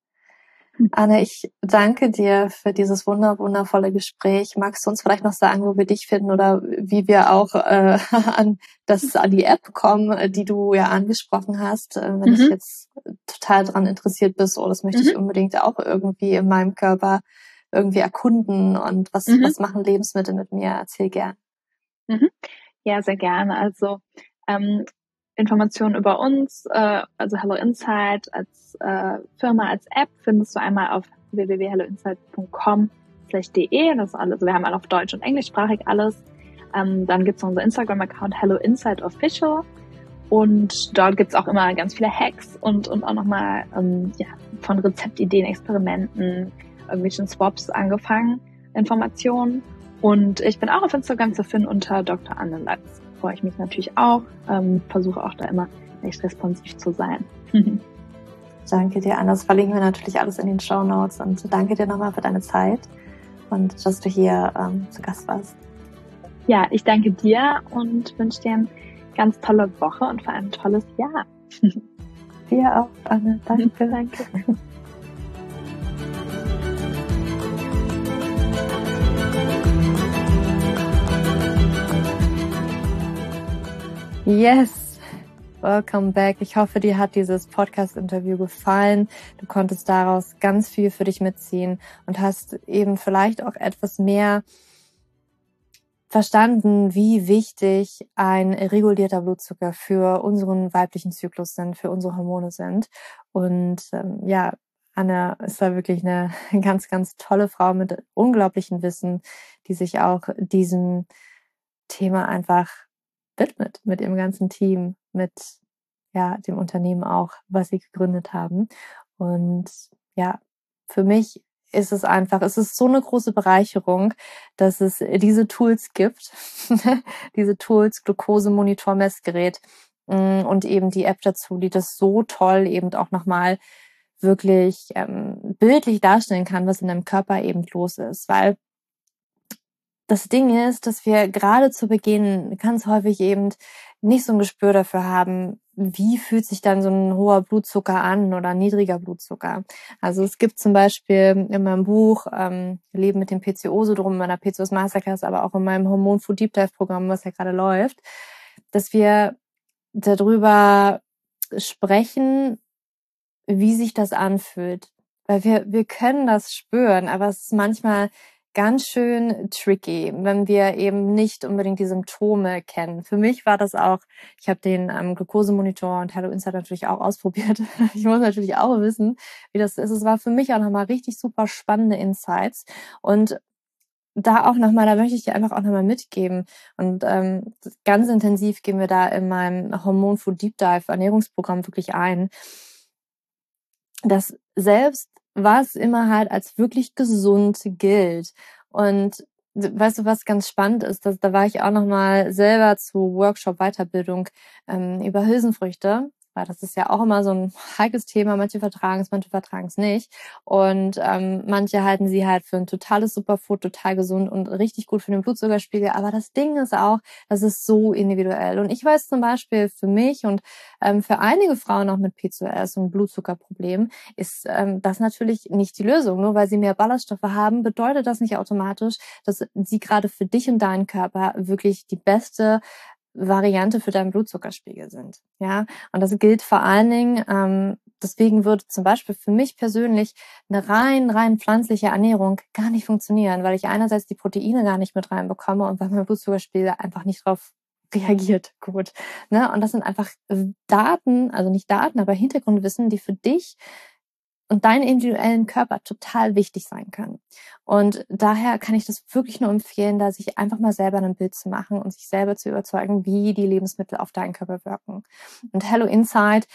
Anne, ich danke dir für dieses wunder wundervolle Gespräch. Magst du uns vielleicht noch sagen, wo wir dich finden oder wie wir auch äh, [LAUGHS] an das an die App kommen, die du ja angesprochen hast, äh, wenn mhm. ich jetzt total daran interessiert bist, oh, das möchte mhm. ich unbedingt auch irgendwie in meinem Körper irgendwie erkunden und was mhm. was machen Lebensmittel mit mir? Erzähl gern. Mhm. Ja, sehr gerne. Also ähm, Informationen über uns, äh, also Hello Insight als äh, Firma, als App findest du einmal auf www.helloinsight.com de. Das ist alles, wir haben alle auf Deutsch und Englischsprachig alles. Ähm, dann gibt's unser Instagram-Account Hello Insight Official. Und dort gibt's auch immer ganz viele Hacks und, und auch nochmal ähm, ja, von Rezeptideen, Experimenten, irgendwelchen Swaps angefangen, Informationen. Und ich bin auch auf Instagram zu finden unter Dr. Anne Latz freue ich mich natürlich auch. Ähm, versuche auch da immer echt responsiv zu sein. [LAUGHS] danke dir, Anna. Das verlinken wir natürlich alles in den Show Notes. Und danke dir nochmal für deine Zeit und dass du hier ähm, zu Gast warst. Ja, ich danke dir und wünsche dir eine ganz tolle Woche und vor allem ein tolles Jahr. [LAUGHS] dir auch, Anne. Danke. [LAUGHS] danke. Yes. Welcome back. Ich hoffe, dir hat dieses Podcast-Interview gefallen. Du konntest daraus ganz viel für dich mitziehen und hast eben vielleicht auch etwas mehr verstanden, wie wichtig ein regulierter Blutzucker für unseren weiblichen Zyklus sind, für unsere Hormone sind. Und ähm, ja, Anna ist da wirklich eine [LAUGHS] ganz, ganz tolle Frau mit unglaublichem Wissen, die sich auch diesem Thema einfach widmet mit ihrem ganzen Team, mit ja, dem Unternehmen auch, was sie gegründet haben. Und ja, für mich ist es einfach, es ist so eine große Bereicherung, dass es diese Tools gibt, [LAUGHS] diese Tools, Glukosemonitor, Messgerät mm, und eben die App dazu, die das so toll eben auch nochmal wirklich ähm, bildlich darstellen kann, was in deinem Körper eben los ist. Weil das Ding ist, dass wir gerade zu Beginn ganz häufig eben nicht so ein Gespür dafür haben, wie fühlt sich dann so ein hoher Blutzucker an oder niedriger Blutzucker. Also es gibt zum Beispiel in meinem Buch ähm, Leben mit dem PCO-Syndrom, in meiner PCOS Masterclass, aber auch in meinem Hormon Food Deep Dive Programm, was ja gerade läuft, dass wir darüber sprechen, wie sich das anfühlt. Weil wir, wir können das spüren, aber es ist manchmal ganz schön tricky, wenn wir eben nicht unbedingt die Symptome kennen. Für mich war das auch, ich habe den ähm, Glukosemonitor und Hello Insight natürlich auch [LAUGHS] ausprobiert. ich muss natürlich auch wissen, wie das ist. Es war für mich auch nochmal richtig super spannende Insights und da auch nochmal, da möchte ich dir einfach auch nochmal mitgeben. Und ähm, ganz intensiv gehen wir da in meinem Hormon Food Deep Dive Ernährungsprogramm wirklich ein, dass selbst was immer halt als wirklich gesund gilt. Und weißt du, was ganz spannend ist, dass, da war ich auch noch mal selber zu Workshop Weiterbildung ähm, über Hülsenfrüchte weil das ist ja auch immer so ein heikles Thema. Manche vertragen es, manche vertragen es nicht. Und ähm, manche halten sie halt für ein totales Superfood, total gesund und richtig gut für den Blutzuckerspiegel. Aber das Ding ist auch, das ist so individuell. Und ich weiß zum Beispiel für mich und ähm, für einige Frauen auch mit PCOS und Blutzuckerproblemen ist ähm, das natürlich nicht die Lösung. Nur weil sie mehr Ballaststoffe haben, bedeutet das nicht automatisch, dass sie gerade für dich und deinen Körper wirklich die beste Variante für deinen Blutzuckerspiegel sind. Ja, und das gilt vor allen Dingen, ähm, deswegen würde zum Beispiel für mich persönlich eine rein, rein pflanzliche Ernährung gar nicht funktionieren, weil ich einerseits die Proteine gar nicht mit reinbekomme und weil mein Blutzuckerspiegel einfach nicht drauf reagiert [LAUGHS] gut. Ne? Und das sind einfach Daten, also nicht Daten, aber Hintergrundwissen, die für dich und deinen individuellen Körper total wichtig sein können. Und daher kann ich das wirklich nur empfehlen, da sich einfach mal selber ein Bild zu machen und sich selber zu überzeugen, wie die Lebensmittel auf deinen Körper wirken. Und Hello Inside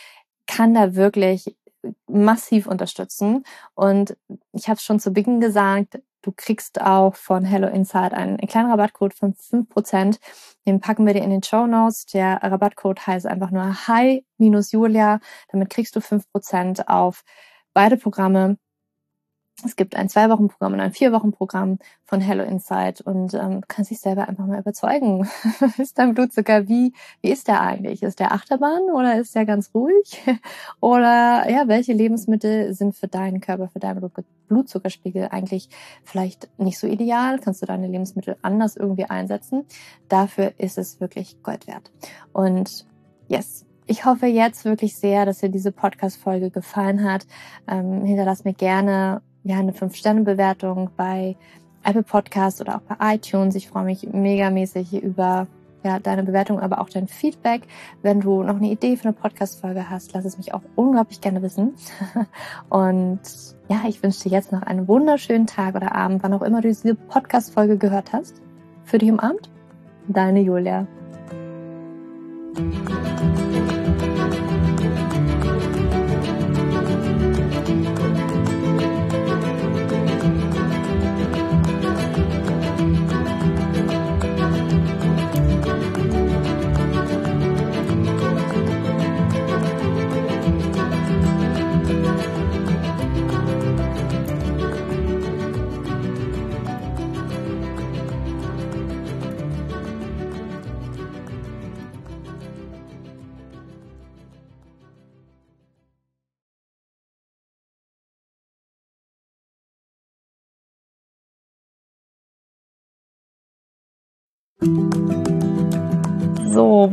kann da wirklich massiv unterstützen. Und ich habe es schon zu Beginn gesagt, du kriegst auch von Hello Inside einen, einen kleinen Rabattcode von 5%. Den packen wir dir in den Show Notes. Der Rabattcode heißt einfach nur Hi-Julia. Damit kriegst du 5% auf beide Programme. Es gibt ein Zwei-Wochen-Programm und ein Vier-Wochen-Programm von Hello Insight und ähm, du kannst dich selber einfach mal überzeugen. [LAUGHS] ist dein Blutzucker, wie, wie ist der eigentlich? Ist der Achterbahn oder ist der ganz ruhig? [LAUGHS] oder ja, welche Lebensmittel sind für deinen Körper, für deinen Blutzuckerspiegel eigentlich vielleicht nicht so ideal? Kannst du deine Lebensmittel anders irgendwie einsetzen? Dafür ist es wirklich Gold wert. Und yes, ich hoffe jetzt wirklich sehr, dass dir diese Podcast-Folge gefallen hat. Ähm, hinterlass mir gerne ja eine 5-Sterne-Bewertung bei Apple Podcast oder auch bei iTunes. Ich freue mich megamäßig über ja, deine Bewertung, aber auch dein Feedback. Wenn du noch eine Idee für eine Podcast-Folge hast, lass es mich auch unglaublich gerne wissen. [LAUGHS] Und ja, ich wünsche dir jetzt noch einen wunderschönen Tag oder Abend, wann auch immer du diese Podcast-Folge gehört hast. Für dich im Abend, deine Julia.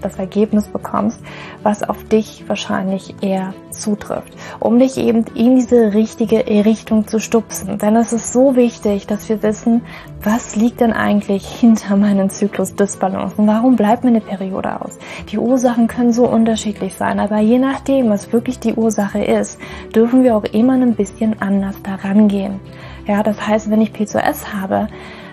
das Ergebnis bekommst, was auf dich wahrscheinlich eher zutrifft, um dich eben in diese richtige Richtung zu stupsen. Denn es ist so wichtig, dass wir wissen, was liegt denn eigentlich hinter meinem Zyklus Dysbalance und warum bleibt mir eine Periode aus. Die Ursachen können so unterschiedlich sein, aber je nachdem, was wirklich die Ursache ist, dürfen wir auch immer ein bisschen anders daran gehen. Ja, das heißt, wenn ich PCOS habe,